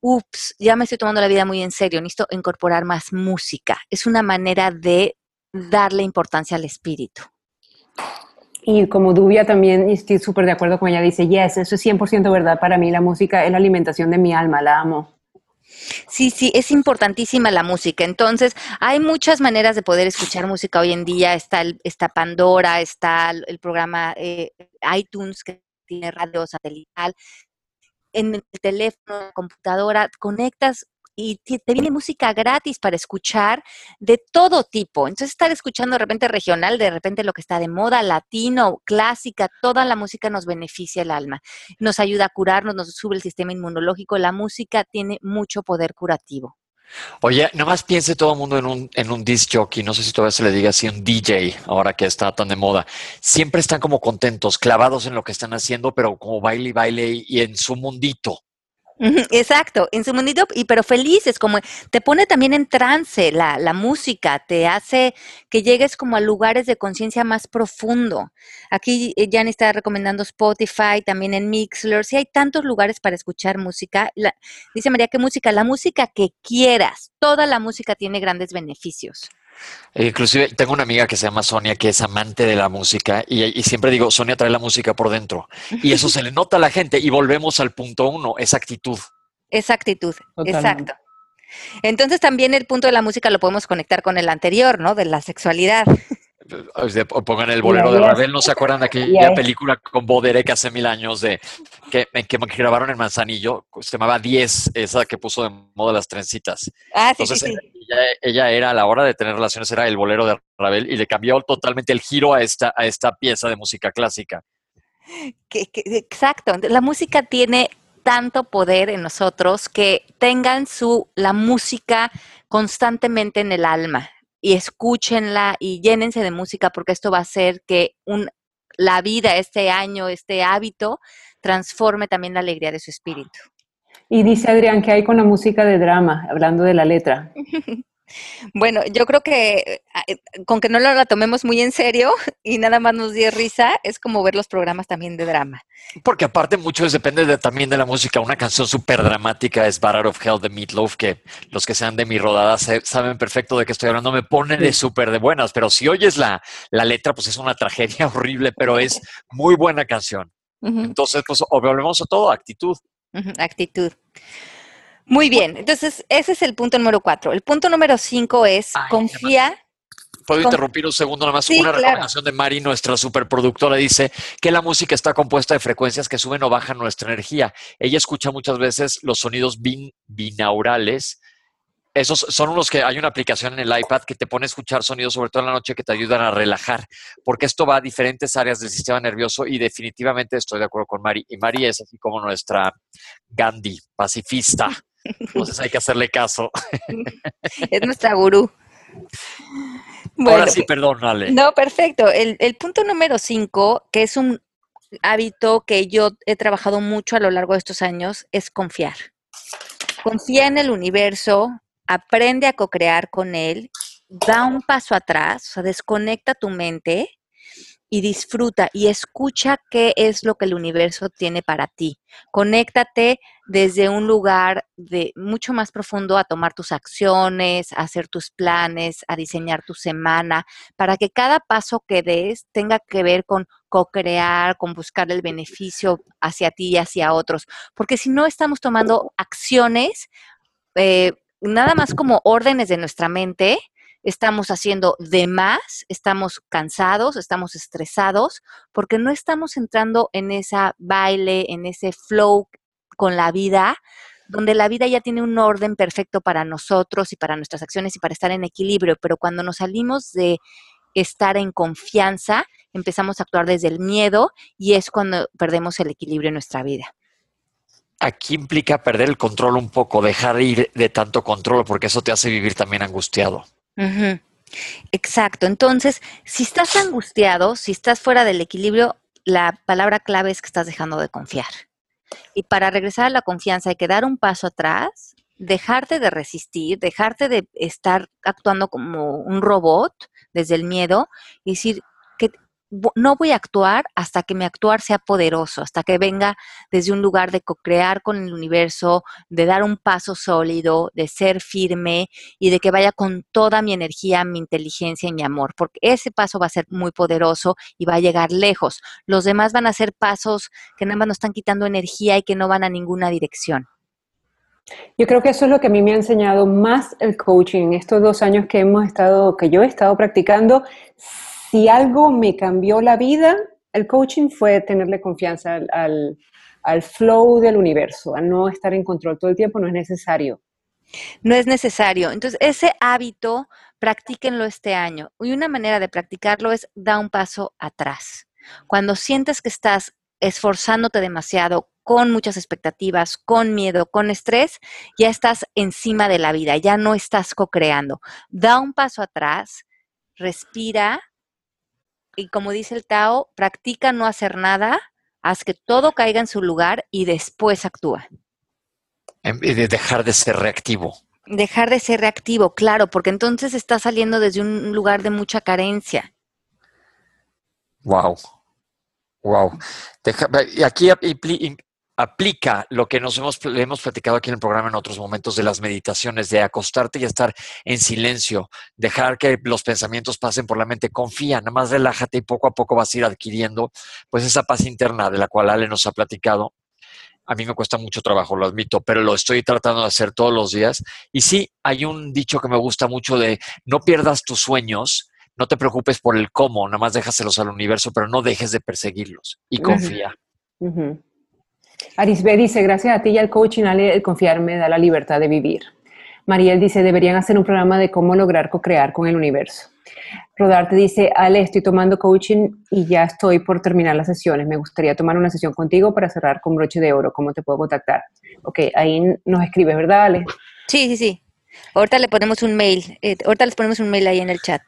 Speaker 3: ups, ya me estoy tomando la vida muy en serio, necesito incorporar más música. Es una manera de darle importancia al espíritu.
Speaker 4: Y como Dubia también estoy súper de acuerdo con ella, dice, yes, eso es 100% verdad para mí, la música es la alimentación de mi alma, la amo.
Speaker 3: Sí, sí, es importantísima la música. Entonces, hay muchas maneras de poder escuchar música hoy en día. Está, el, está Pandora, está el, programa eh, iTunes que tiene radio satelital en el teléfono, la computadora, conectas y te, viene música gratis para escuchar de todo tipo. Entonces, estar escuchando de repente regional, de repente lo que está de moda, latino, clásica, toda la música nos beneficia el alma. Nos ayuda a curarnos, nos sube el sistema inmunológico. La música tiene mucho poder curativo.
Speaker 2: Oye, nomás piense todo el mundo en un, en un disc jockey, no sé si todavía se le diga así, un DJ, ahora que está tan de moda. Siempre están como contentos, clavados en lo que están haciendo, pero como baile y baile y en su mundito.
Speaker 3: Exacto, en su mundito, y pero felices, como te pone también en trance la, la música, te hace que llegues como a lugares de conciencia más profundo. Aquí eh, Jan está recomendando Spotify, también en Mixler, si hay tantos lugares para escuchar música. dice María, ¿qué música? La música que quieras, toda la música tiene grandes beneficios.
Speaker 2: Inclusive tengo una amiga que se llama Sonia, que es amante de la música, y, siempre digo, Sonia trae la música por dentro. Y eso se le nota a la gente. Y volvemos al punto uno, esa actitud.
Speaker 3: Esa actitud, exacto. Entonces también el punto de la música lo podemos conectar con el anterior, ¿no? De la sexualidad.
Speaker 2: pongan el bolero de Ravel, ¿no se acuerdan de aquella película con Boderek hace mil años de que, que, grabaron en Manzanillo? Se llamaba 10, esa que puso de moda las trencitas.
Speaker 3: Ah, sí, sí, sí.
Speaker 2: Ella, era a la hora de tener relaciones, era el bolero de Ravel y le cambió totalmente el giro a esta, a esta pieza de música clásica.
Speaker 3: exacto, la música tiene tanto poder en nosotros que tengan su la música constantemente en el alma y escúchenla y llénense de música porque esto va a hacer que un, la vida, este año, este hábito, transforme también la alegría de su espíritu.
Speaker 4: Y dice Adrián que hay con la música de drama, hablando de la letra.
Speaker 3: Bueno, yo creo que eh, con que no la tomemos muy en serio y nada más nos dé risa, es como ver los programas también de drama.
Speaker 2: Porque aparte mucho depende de, también de la música. Una canción súper dramática es Battle of Hell de Meatloaf, que los que sean de mi rodada saben perfecto de qué estoy hablando. Me pone de súper de buenas, pero si oyes la, la letra, pues es una tragedia horrible, pero es muy buena canción. Entonces, pues volvemos a todo, actitud.
Speaker 3: Actitud. Muy bien, entonces ese es el punto número cuatro. El punto número cinco es confía.
Speaker 2: ¿Puedo interrumpir un segundo nada más? Una recomendación de Mari, nuestra superproductora, dice que la música está compuesta de frecuencias que suben o bajan nuestra energía. Ella escucha muchas veces los sonidos binaurales. Esos son unos que hay una aplicación en el iPad que te pone a escuchar sonidos, sobre todo en la noche, que te ayudan a relajar, porque esto va a diferentes áreas del sistema nervioso y definitivamente estoy de acuerdo con Mari. Y Mari es así como nuestra Gandhi, pacifista. Entonces hay que hacerle caso.
Speaker 3: Es nuestra gurú.
Speaker 2: Ahora sí, perdón, Ale.
Speaker 3: No, perfecto. El, el punto número cinco, que es un hábito que yo he trabajado mucho a lo largo de estos años, es confiar. Confía en el universo, aprende a co-crear con él, da un paso atrás, o sea, desconecta tu mente y disfruta y escucha qué es lo que el universo tiene para ti. Conéctate desde un lugar de mucho más profundo a tomar tus acciones, a hacer tus planes, a diseñar tu semana, para que cada paso que des tenga que ver con co-crear, con buscar el beneficio hacia ti y hacia otros. Porque si no estamos tomando acciones, eh, nada más como órdenes de nuestra mente, estamos haciendo de más, estamos cansados, estamos estresados, porque no estamos entrando en esa baile, en ese flow con la vida, donde la vida ya tiene un orden perfecto para nosotros y para nuestras acciones y para estar en equilibrio, pero cuando nos salimos de estar en confianza, empezamos a actuar desde el miedo y es cuando perdemos el equilibrio en nuestra vida.
Speaker 2: Aquí implica perder el control un poco, dejar ir de tanto control, porque eso te hace vivir también angustiado.
Speaker 3: Exacto. Entonces, si estás angustiado, si estás fuera del equilibrio, la palabra clave es que estás dejando de confiar. Y para regresar a la confianza hay que dar un paso atrás, dejarte de resistir, dejarte de estar actuando como un robot desde el miedo y decir, no voy a actuar hasta que mi actuar sea poderoso, hasta que venga desde un lugar de co-crear con el universo, de dar un paso sólido, de ser firme y de que vaya con toda mi energía, mi inteligencia y mi amor, porque ese paso va a ser muy poderoso y va a llegar lejos. Los demás van a ser pasos que nada más nos están quitando energía y que no van a ninguna dirección.
Speaker 4: Yo creo que eso es lo que a mí me ha enseñado más el coaching estos dos años que hemos estado, que yo he estado practicando si algo me cambió la vida, el coaching fue tenerle confianza al, flow del universo, a no estar en control todo el tiempo, no es necesario.
Speaker 3: No es necesario. Entonces, ese hábito, practíquenlo este año. Y una manera de practicarlo es dar un paso atrás. Cuando sientes que estás esforzándote demasiado, con muchas expectativas, con miedo, con estrés, ya estás encima de la vida, ya no estás co-creando. Da un paso atrás, respira y como dice el Tao, practica no hacer nada, haz que todo caiga en su lugar y después actúa.
Speaker 2: Y de dejar de ser reactivo.
Speaker 3: Dejar de ser reactivo, claro, porque entonces está saliendo desde un lugar de mucha carencia.
Speaker 2: Wow. Wow. y aquí aplica lo que nos hemos, hemos platicado aquí en el programa en otros momentos de las meditaciones, de acostarte y estar en silencio, dejar que los pensamientos pasen por la mente, confía, nada más relájate y poco a poco vas a ir adquiriendo pues esa paz interna de la cual Ale nos ha platicado. A mí me cuesta mucho trabajo, lo admito, pero lo estoy tratando de hacer todos los días. Y sí, hay un dicho que me gusta mucho de no pierdas tus sueños, no te preocupes por el cómo, nada más déjaselos al universo, pero no dejes de perseguirlos y confía.
Speaker 4: Arisbe dice, gracias a ti y al coaching, Ale, el confiar me da la libertad de vivir. Mariel dice, deberían hacer un programa de cómo lograr co-crear con el universo. Rodarte dice, Ale, estoy tomando coaching y ya estoy por terminar las sesiones. Me gustaría tomar una sesión contigo para cerrar con broche de oro. ¿Cómo te puedo contactar? Ok, ahí nos escribes, ¿verdad, Ale?
Speaker 3: Sí, sí, sí. Ahorita le ponemos un mail. Eh, ahorita les ponemos un mail ahí en el chat.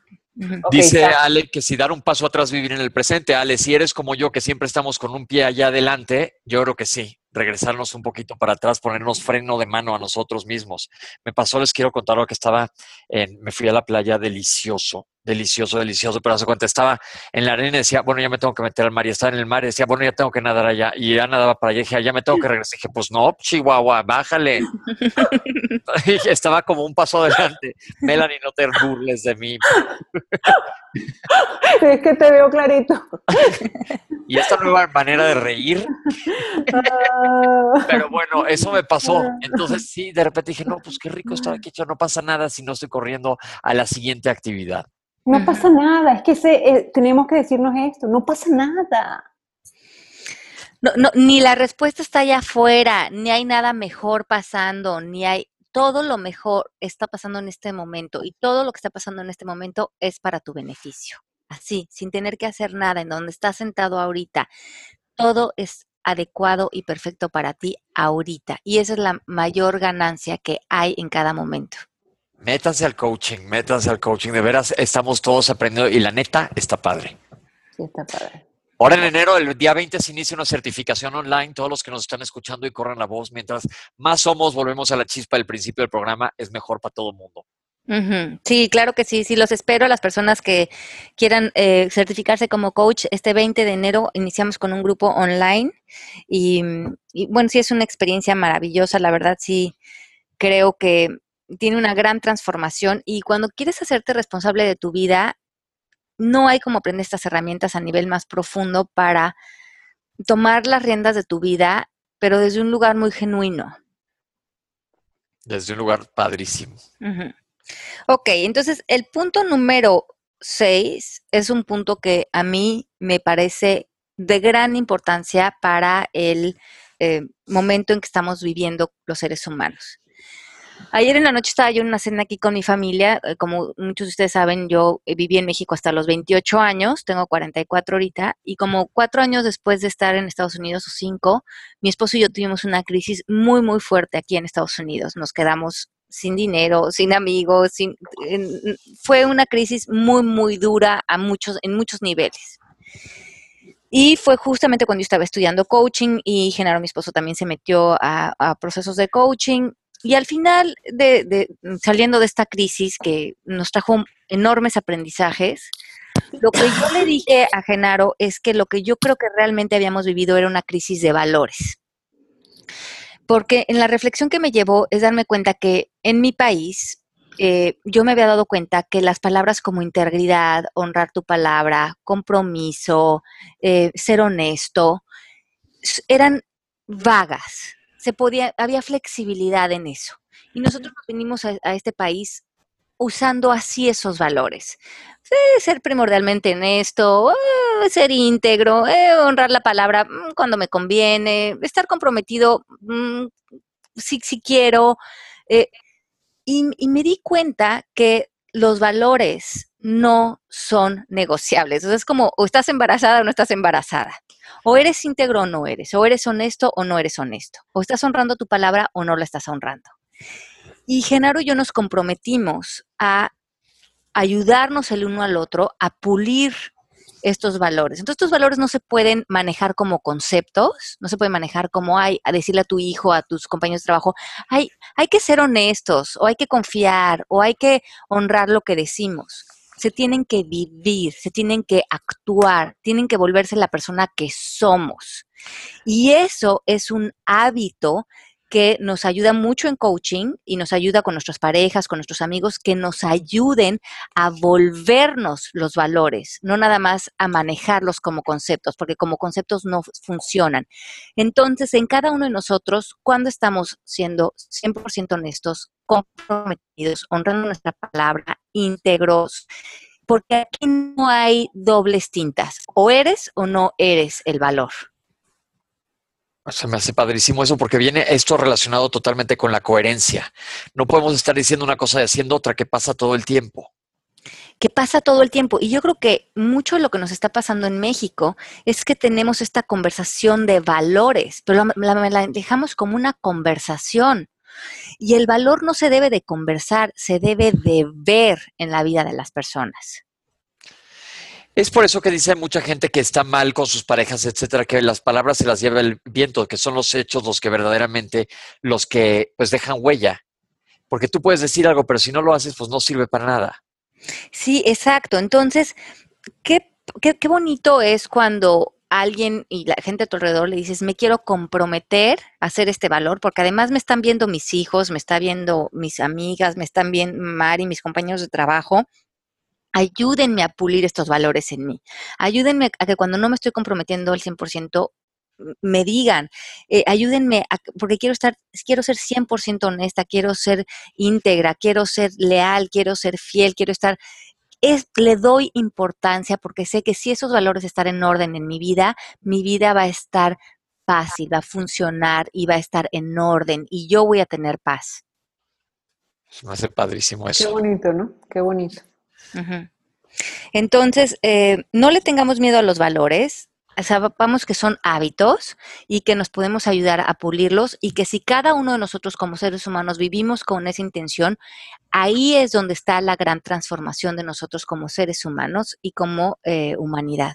Speaker 2: Dice Ale que si dar un paso atrás, vivir en el presente. Ale, si eres como yo, que siempre estamos con un pie allá adelante, yo creo que sí. Regresarnos un poquito para atrás, ponernos freno de mano a nosotros mismos. Me pasó, les quiero contar lo que estaba en, me fui a la playa delicioso delicioso, delicioso, pero hace cuenta, estaba en la arena y decía, bueno, ya me tengo que meter al mar, y estaba en el mar y decía, bueno, ya tengo que nadar allá, y ya nadaba para allá, y dije, ya me tengo que regresar, y dije, pues no, Chihuahua, bájale. y estaba como un paso adelante. Melanie, no te burles de mí.
Speaker 4: es que te veo clarito.
Speaker 2: y esta nueva manera de reír. Ah. pero bueno, eso me pasó. Entonces sí, de repente dije, no, pues qué rico estar aquí, no pasa nada si no estoy corriendo a la siguiente actividad.
Speaker 4: No pasa nada, es que eh, tenemos que decirnos esto, no pasa nada.
Speaker 3: No, ni la respuesta está allá afuera, ni hay nada mejor pasando, ni hay todo lo mejor está pasando en este momento y todo lo que está pasando en este momento es para tu beneficio. Así, sin tener que hacer nada, en donde estás sentado ahorita, todo es adecuado y perfecto para ti ahorita. Y esa es la mayor ganancia que hay en cada momento.
Speaker 2: Métanse al coaching, métanse al coaching. De veras, estamos todos aprendiendo y la neta está padre.
Speaker 4: Sí, está padre.
Speaker 2: Ahora en enero, el día 20, se inicia una certificación online. Todos los que nos están escuchando y corran la voz, mientras más somos, volvemos a la chispa del principio del programa, es mejor para todo el mundo.
Speaker 3: Sí, claro que sí. Sí, los espero a las personas que quieran eh, certificarse como coach. Este 20 de enero iniciamos con un grupo online y, y bueno, sí es una experiencia maravillosa. La verdad, sí creo que tiene una gran transformación y cuando quieres hacerte responsable de tu vida, no hay como aprender estas herramientas a nivel más profundo para tomar las riendas de tu vida, pero desde un lugar muy genuino.
Speaker 2: Desde un lugar padrísimo.
Speaker 3: Ok, entonces el punto número seis es un punto que a mí me parece de gran importancia para el eh, momento en que estamos viviendo los seres humanos. Ayer en la noche estaba yo en una cena aquí con mi familia. eh, Como muchos de ustedes saben, yo eh, viví en México hasta los 28 años, tengo 44 ahorita, y como cuatro años después de estar en Estados Unidos o cinco, mi esposo y yo tuvimos una crisis muy, muy fuerte aquí en Estados Unidos. Nos quedamos sin dinero, sin amigos, sin, fue una crisis muy, muy dura a muchos, en muchos niveles. Y fue justamente cuando yo estaba estudiando coaching y Genaro, mi esposo, también se metió a procesos de coaching. Y al final, de, de- saliendo de esta crisis que nos trajo enormes aprendizajes, lo que yo le dije a Genaro es que lo que yo creo que realmente habíamos vivido era una crisis de valores. Porque en la reflexión que me llevó es darme cuenta que en mi país eh, yo me había dado cuenta que las palabras como integridad, honrar tu palabra, compromiso, eh, ser honesto, eran vagas. Se podía, había flexibilidad en eso. Y nosotros nos venimos a, a este país usando así esos valores. Ser primordialmente honesto, eh, ser íntegro, eh, honrar la palabra mm, cuando me conviene, estar comprometido mm, si, si quiero. eh, y, y me di cuenta que los valores no son negociables. Sea, es como o estás embarazada o no estás embarazada. O eres íntegro o no eres. O eres honesto o no eres honesto. O estás honrando tu palabra o no la estás honrando. Y Genaro y yo nos comprometimos a ayudarnos el uno al otro a pulir estos valores. Entonces, estos valores no se pueden manejar como conceptos, no se pueden manejar como hay a decirle a tu hijo, a tus compañeros de trabajo, hay, hay que ser honestos, o hay que confiar, o hay que honrar lo que decimos. Se tienen que vivir, se tienen que actuar, tienen que volverse la persona que somos. Y eso es un hábito que nos ayuda mucho en coaching y nos ayuda con nuestras parejas, con nuestros amigos, que nos ayuden a volvernos los valores, no nada más a manejarlos como conceptos, porque como conceptos no funcionan. Entonces, en cada uno de nosotros, cuando estamos siendo 100% honestos, comprometidos, honrando nuestra palabra, íntegros, porque aquí no hay dobles tintas, o eres o no eres el valor.
Speaker 2: Se me hace padrísimo eso porque viene esto relacionado totalmente con la coherencia. No podemos estar diciendo una cosa y haciendo otra que pasa todo el tiempo.
Speaker 3: que pasa todo el tiempo. Y yo creo que mucho de lo que nos está pasando en México es que tenemos esta conversación de valores, pero la, la- la dejamos como una conversación. Y el valor no se debe de conversar, se debe de ver en la vida de las personas.
Speaker 2: Es por eso que dice mucha gente que está mal con sus parejas, etcétera, que las palabras se las lleva el viento, que son los hechos los que verdaderamente los que pues dejan huella. Porque tú puedes decir algo, pero si no lo haces, pues no sirve para nada.
Speaker 3: Sí, exacto. Entonces, qué, qué, qué bonito es cuando alguien y la gente a tu alrededor le dices, me quiero comprometer a hacer este valor, porque además me están viendo mis hijos, me está viendo mis amigas, me están viendo Mari, mis compañeros de trabajo. Ayúdenme a pulir estos valores en mí. Ayúdenme a que cuando no me estoy comprometiendo al 100%, m- me digan, eh, ayúdenme, a, porque quiero estar, quiero ser 100% honesta, quiero ser íntegra, quiero ser leal, quiero ser fiel, quiero estar es, le doy importancia porque sé que si esos valores están en orden en mi vida, mi vida va a estar fácil, va a funcionar y va a estar en orden y yo voy a tener paz.
Speaker 2: Me hace padrísimo
Speaker 4: Qué
Speaker 2: eso.
Speaker 4: bonito, ¿no? Qué bonito.
Speaker 3: Entonces, eh, no le tengamos miedo a los valores, sabemos que son hábitos y que nos podemos ayudar a pulirlos y que si cada uno de nosotros como seres humanos vivimos con esa intención, ahí es donde está la gran transformación de nosotros como seres humanos y como eh, humanidad.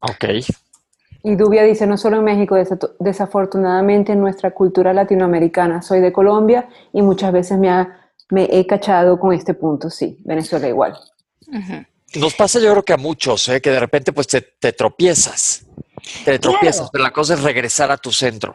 Speaker 2: Ok.
Speaker 4: Y Dubia dice, no solo en México, desa- desafortunadamente en nuestra cultura latinoamericana. Soy de Colombia y muchas veces me, ha- me he cachado con este punto. Sí, Venezuela igual.
Speaker 2: Nos pasa yo creo que a muchos, ¿eh? que de repente pues te, te tropiezas. Te tropiezas,
Speaker 3: Claro.
Speaker 2: pero la cosa es regresar a tu centro.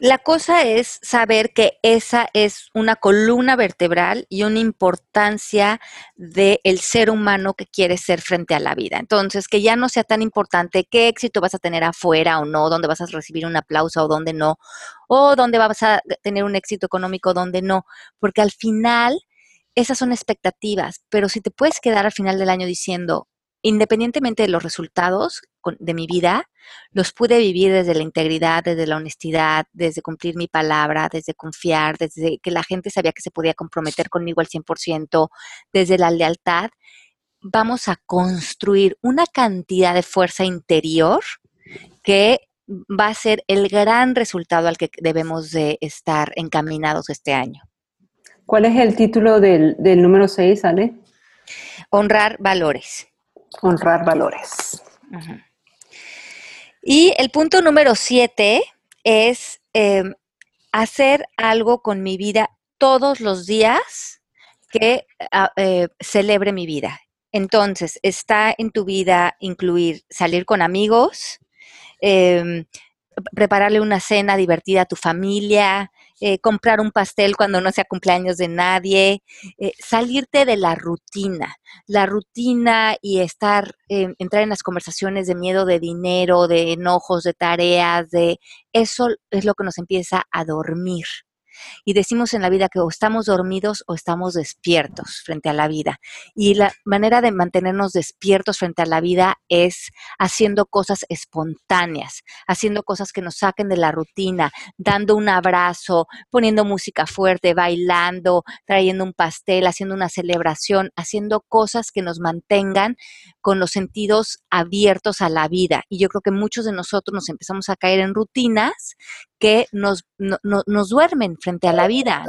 Speaker 3: La cosa es saber que esa es una columna vertebral y una importancia del ser humano que quiere ser frente a la vida. Entonces, que ya no sea tan importante qué éxito vas a tener afuera o no, dónde vas a recibir un aplauso o dónde no, o dónde vas a tener un éxito económico o dónde no, porque al final esas son expectativas, pero si te puedes quedar al final del año diciendo, independientemente de los resultados de mi vida, los pude vivir desde la integridad, desde la honestidad, desde cumplir mi palabra, desde confiar, desde que la gente sabía que se podía comprometer conmigo al 100%, desde la lealtad. Vamos a construir una cantidad de fuerza interior que va a ser el gran resultado al que debemos de estar encaminados este año.
Speaker 4: ¿Cuál es el título del, número 6, Ale?
Speaker 3: Honrar valores.
Speaker 4: Honrar valores.
Speaker 3: Y el punto número 7 es em, hacer algo con mi vida todos los días que eh, celebre mi vida. Entonces, está en tu vida incluir salir con amigos, Em, prepararle una cena divertida a tu familia, eh, comprar un pastel cuando no sea cumpleaños de nadie, eh, salirte de la rutina, la rutina y estar, em, entrar en las conversaciones de miedo de dinero, de enojos, de tareas, de eso es lo que nos empieza a dormir. Y decimos en la vida que o estamos dormidos o estamos despiertos frente a la vida. Y la manera de mantenernos despiertos frente a la vida es haciendo cosas espontáneas, haciendo cosas que nos saquen de la rutina, dando un abrazo, poniendo música fuerte, bailando, trayendo un pastel, haciendo una celebración, haciendo cosas que nos mantengan con los sentidos abiertos a la vida. Y yo creo que muchos de nosotros nos empezamos a caer en rutinas que nos, nos duermen frente a la vida,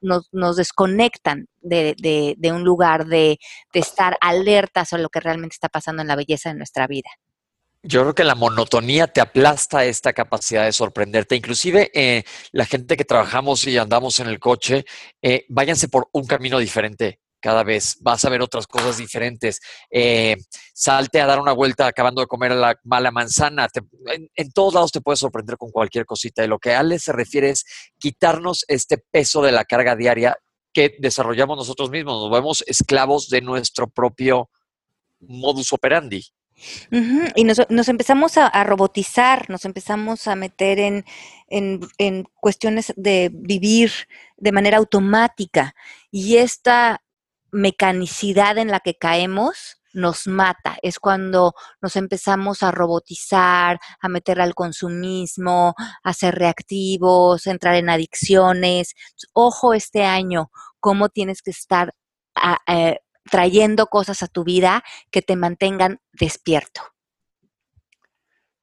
Speaker 3: nos, desconectan de, un lugar de, estar alertas a lo que realmente está pasando en la belleza de nuestra vida.
Speaker 2: Yo creo que la monotonía te aplasta esta capacidad de sorprenderte. Inclusive eh, la gente que trabajamos y andamos en el coche, eh, váyanse por un camino diferente cada vez, vas a ver otras cosas diferentes. Eh, salte a dar una vuelta acabando de comer la mala manzana. en, todos lados te puedes sorprender con cualquier cosita. Y lo que Ale se refiere es quitarnos este peso de la carga diaria que desarrollamos nosotros mismos. Nos vemos esclavos de nuestro propio modus operandi.
Speaker 3: Y nos, empezamos a, robotizar, nos empezamos a meter en, en, cuestiones de vivir de manera automática. Y esta mecanicidad en la que caemos nos mata. Es cuando nos empezamos a robotizar, a meter al consumismo, a ser reactivos, a entrar en adicciones. Ojo este año, cómo tienes que estar eh, trayendo cosas a tu vida que te mantengan despierto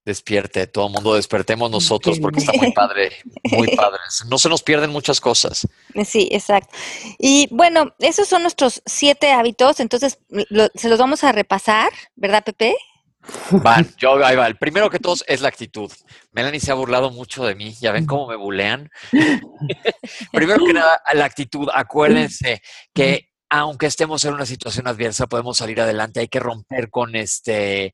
Speaker 2: despierte, todo el mundo despertemos nosotros porque está muy padre, muy padre. No se nos pierden muchas cosas.
Speaker 3: Sí, exacto. Y bueno, esos son nuestros siete hábitos, entonces se los vamos a repasar, ¿verdad, Pepe?
Speaker 2: Van, yo ahí va. El primero que todos es la actitud. Melanie se ha burlado mucho de mí. Ya ven cómo me bulean. primero que nada, la actitud. Acuérdense que aunque estemos en una situación adversa, podemos salir adelante. Hay que romper con este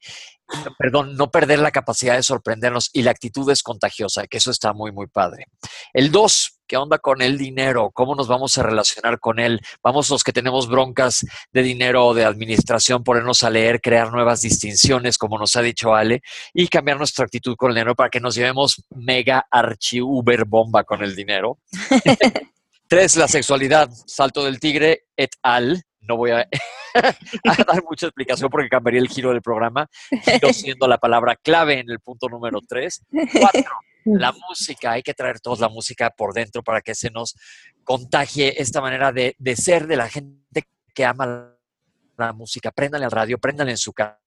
Speaker 2: perdón, no perder la capacidad de sorprendernos y la actitud es contagiosa, que eso está muy, muy padre. El dos, ¿qué onda con el dinero? ¿Cómo nos vamos a relacionar con él? Vamos los que tenemos broncas de dinero o de administración, ponernos a leer, crear nuevas distinciones, como nos ha dicho Ale, y cambiar nuestra actitud con el dinero para que nos llevemos mega archi uber bomba con el dinero. Tres, la sexualidad, salto del tigre et al no voy a, dar mucha explicación porque cambiaría el giro del programa, giro siendo la palabra clave en el punto número tres. Cuatro, la música, hay que traer todos la música por dentro para que se nos contagie esta manera de, ser de la gente que ama la música. Préndanle al radio, préndanle en su casa.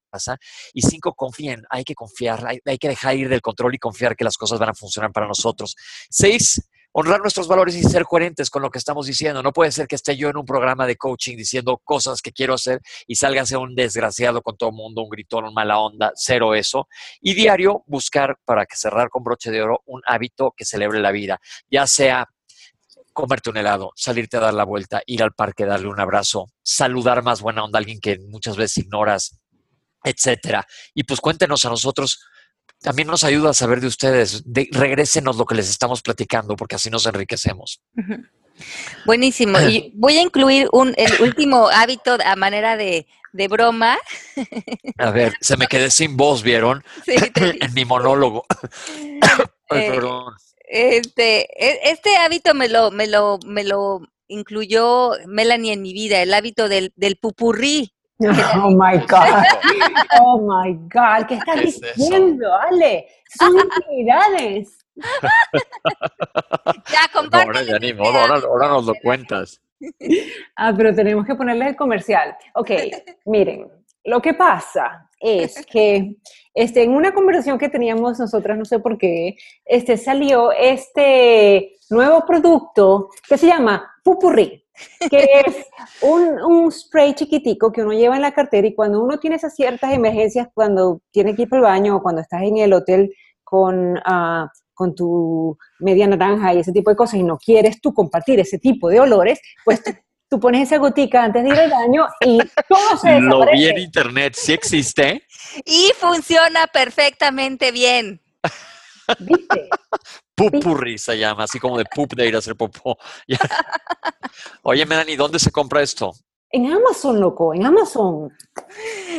Speaker 2: Y cinco, confíen, hay que confiar, hay, hay, que dejar ir del control y confiar que las cosas van a funcionar para nosotros. Seis, honrar nuestros valores y ser coherentes con lo que estamos diciendo. No puede ser que esté yo en un programa de coaching diciendo cosas que quiero hacer y salga a ser un desgraciado con todo el mundo, un gritón, un mala onda, cero eso. Y diario buscar, para que cerrar con broche de oro, un hábito que celebre la vida, ya sea comerte un helado, salirte a dar la vuelta, ir al parque, darle un abrazo, saludar más buena onda a alguien que muchas veces ignoras, etcétera. Y pues cuéntenos a nosotros también nos ayuda a saber de ustedes. De, regrésenos lo que les estamos platicando, porque así nos enriquecemos.
Speaker 3: Buenísimo. Y voy a incluir un, el último hábito a manera de, broma.
Speaker 2: A ver, se me quedé sin voz, ¿vieron? Sí, en mi monólogo.
Speaker 3: Eh, este, e, este hábito me lo, me lo, me lo incluyó Melanie en mi vida, el hábito del, del pupurrí
Speaker 4: Oh my God. Oh my God. ¿Qué estás
Speaker 2: ¿Qué es eso?
Speaker 4: diciendo, Ale? Son intimidades.
Speaker 3: Ya,
Speaker 2: No,
Speaker 3: compártelo.
Speaker 2: ahora ya ni modo, ahora, ahora nos lo cuentas.
Speaker 4: Ah, pero tenemos que ponerle el comercial. Ok, miren, lo que pasa es que este, en una conversación que teníamos nosotras, no sé por qué, este, salió este nuevo producto que se llama Pupurri, que es un, un spray chiquitico que uno lleva en la cartera y cuando uno tiene esas ciertas emergencias, cuando tiene que ir para el baño o cuando estás en el hotel con, ah, con tu media naranja y ese tipo de cosas y no quieres tú compartir ese tipo de olores, pues tú, tú pones esa gotica antes de ir al baño y todo se
Speaker 2: Lo vi en internet, sí existe.
Speaker 3: Y funciona perfectamente bien.
Speaker 4: ¿Viste?
Speaker 2: Pupurri se llama, así como de pup de ir a hacer popó. Oye, Melanie, ¿dónde se compra esto?
Speaker 4: En Amazon, loco, en Amazon.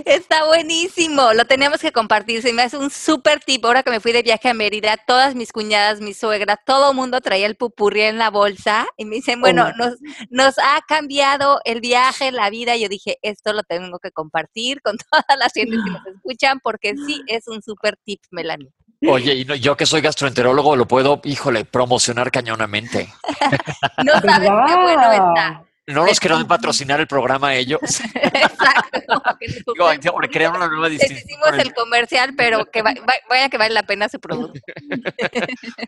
Speaker 3: Está buenísimo. Lo teníamos que compartir. Se me hace un súper tip. Ahora que me fui de viaje a Mérida, todas mis cuñadas, mi suegra, todo el mundo traía el pupurri en la bolsa y me dicen, bueno, nos, nos ha cambiado el viaje, la vida. Yo dije, esto lo tengo que compartir con todas las gentes que nos escuchan porque sí es un súper tip, Melanie.
Speaker 2: Oye, y no- yo que soy gastroenterólogo lo puedo, híjole, promocionar cañonamente.
Speaker 3: No sabes qué bueno está.
Speaker 2: No nos querrán patrocinar el programa ellos.
Speaker 3: Exacto.
Speaker 2: Digo, crear una nueva
Speaker 3: Les hicimos el comercial, pero que va- va- vaya que vale la pena su producto.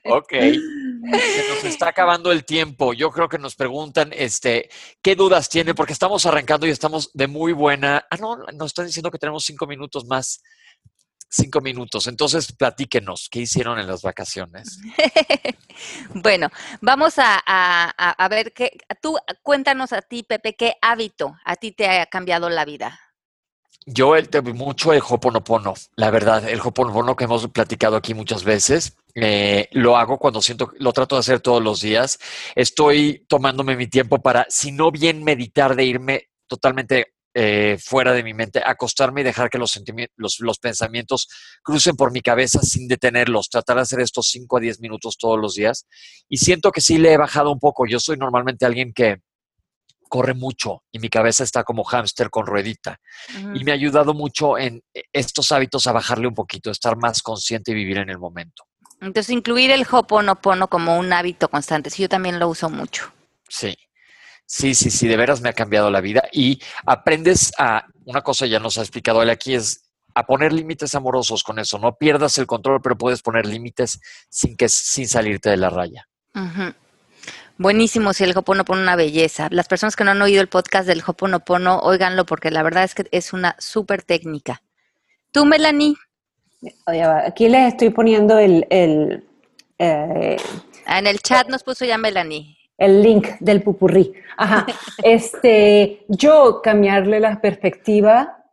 Speaker 2: Ok. Se nos está acabando el tiempo. Yo creo que nos preguntan, este, ¿qué dudas tiene? Porque estamos arrancando y estamos de muy buena. Ah, no, nos están diciendo que tenemos cinco minutos más. Cinco minutos. Entonces, platíquenos, ¿qué hicieron en las vacaciones?
Speaker 3: Bueno, vamos a, a- ver qué. Tú cuéntanos a ti, Pepe, qué hábito a ti te ha cambiado la vida.
Speaker 2: Yo el, mucho el Hoponopono, la verdad, el Hoponopono que hemos platicado aquí muchas veces, eh, lo hago cuando siento, lo trato de hacer todos los días. Estoy tomándome mi tiempo para, si no bien meditar, de irme totalmente eh, fuera de mi mente, acostarme y dejar que los, los, los pensamientos crucen por mi cabeza sin detenerlos, tratar de hacer estos 5 a 10 minutos todos los días. Y siento que sí le he bajado un poco. Yo soy normalmente alguien que corre mucho y mi cabeza está como hámster con ruedita y me ha ayudado mucho en eh, estos hábitos a bajarle un poquito, estar más consciente y vivir en el momento.
Speaker 3: Entonces, incluir el Hoponopono como un hábito constante. Sí, yo también lo uso mucho.
Speaker 2: Sí, sí, sí, sí, de veras me ha cambiado la vida y aprendes a, una cosa ya nos ha explicado él aquí, es a poner límites amorosos con eso. No pierdas el control, pero puedes poner límites sin, que, sin salirte de la raya.
Speaker 3: Buenísimo, si el Hoponopono una belleza. Las personas que no han oído el podcast del Hoponopono, óiganlo porque la verdad es que es una súper técnica. Tú, Melanie,
Speaker 4: Oye, Aquí les estoy poniendo el, el, eh,
Speaker 3: Ah, en el chat nos puso ya Melanie.
Speaker 4: El link del pupurrí. Ajá. Este, yo cambiarle la perspectiva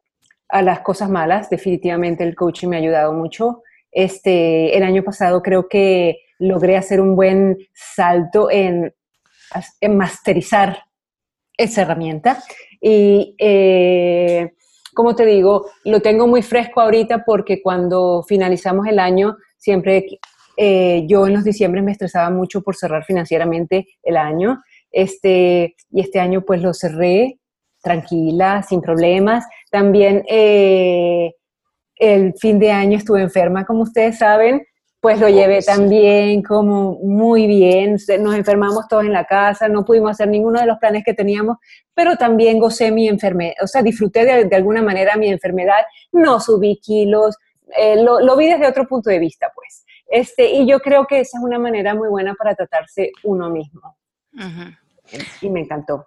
Speaker 4: a las cosas malas, definitivamente el coaching me ha ayudado mucho. Este, el año pasado creo que logré hacer un buen salto en, en masterizar esa herramienta. Y eh, como te digo, lo tengo muy fresco ahorita porque cuando finalizamos el año, siempre eh, yo en los diciembre me estresaba mucho por cerrar financieramente el año. Este, y este año pues lo cerré tranquila, sin problemas. También eh, el fin de año estuve enferma, como ustedes saben, pues lo llevé también como muy bien. Nos enfermamos todos en la casa, no pudimos hacer ninguno de los planes que teníamos, pero también gocé mi enfermedad, o sea, disfruté de, de alguna manera mi enfermedad, no subí kilos, eh, lo, lo, vi desde otro punto de vista, pues. Este, y yo creo que esa es una manera muy buena para tratarse uno mismo.
Speaker 3: Uh -huh.
Speaker 4: Y me encantó.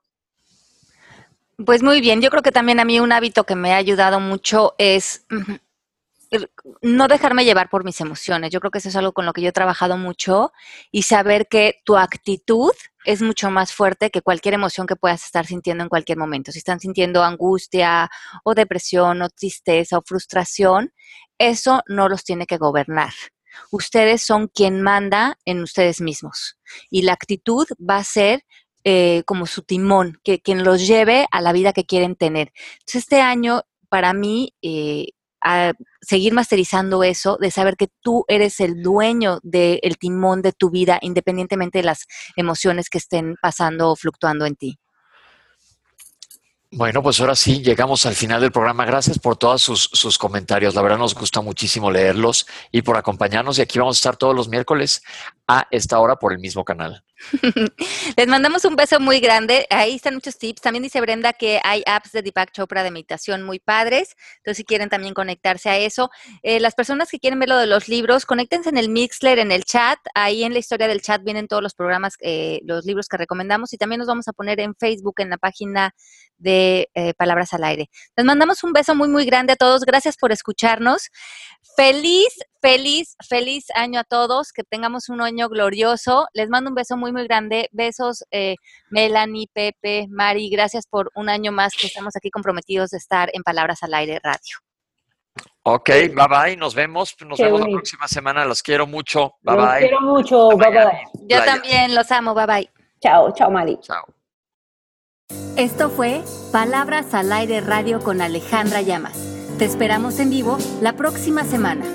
Speaker 3: Pues muy bien, yo creo que también a mí un hábito que me ha ayudado mucho es no dejarme llevar por mis emociones. Yo creo que eso es algo con lo que yo he trabajado mucho y saber que tu actitud es mucho más fuerte que cualquier emoción que puedas estar sintiendo en cualquier momento. Si están sintiendo angustia o depresión o tristeza o frustración, eso no los tiene que gobernar. Ustedes son quien manda en ustedes mismos y la actitud va a ser eh, como su timón, que quien los lleve a la vida que quieren tener. Entonces, este año para mí eh, a seguir masterizando eso, de saber que tú eres el dueño del de timón de tu vida, independientemente de las emociones que estén pasando o fluctuando en ti.
Speaker 2: Bueno, pues ahora sí, llegamos al final del programa. Gracias por todos sus, sus, comentarios. La verdad nos gusta muchísimo leerlos y por acompañarnos. Y aquí vamos a estar todos los miércoles a esta hora por el mismo canal.
Speaker 3: Les mandamos un beso muy grande. Ahí están muchos tips. También dice Brenda que hay apps de Deepak Chopra de meditación muy padres. Entonces, si quieren también conectarse a eso. Eh, las personas que quieren ver lo de los libros, conéctense en el Mixler, en el chat. Ahí en la historia del chat vienen todos los programas, eh, los libros que recomendamos. Y también nos vamos a poner en Facebook, en la página de eh, Palabras al Aire. Les mandamos un beso muy, muy grande a todos. Gracias por escucharnos. Feliz, feliz, feliz año a todos. Que tengamos un año glorioso. Les mando un beso muy muy, grande. Besos, eh, Melanie, Pepe, Mari. Gracias por un año más que estamos aquí comprometidos de estar en Palabras al Aire Radio.
Speaker 2: Ok, bye bye, nos vemos. Nos vemos la próxima semana. Los quiero mucho. Bye los bye.
Speaker 4: quiero mucho. Bye bye.
Speaker 3: Yo también los amo. Bye bye.
Speaker 4: Chao, chao, Mari.
Speaker 2: Chao.
Speaker 1: Esto fue Palabras al Aire Radio con Alejandra Llamas. Te esperamos en vivo la próxima semana.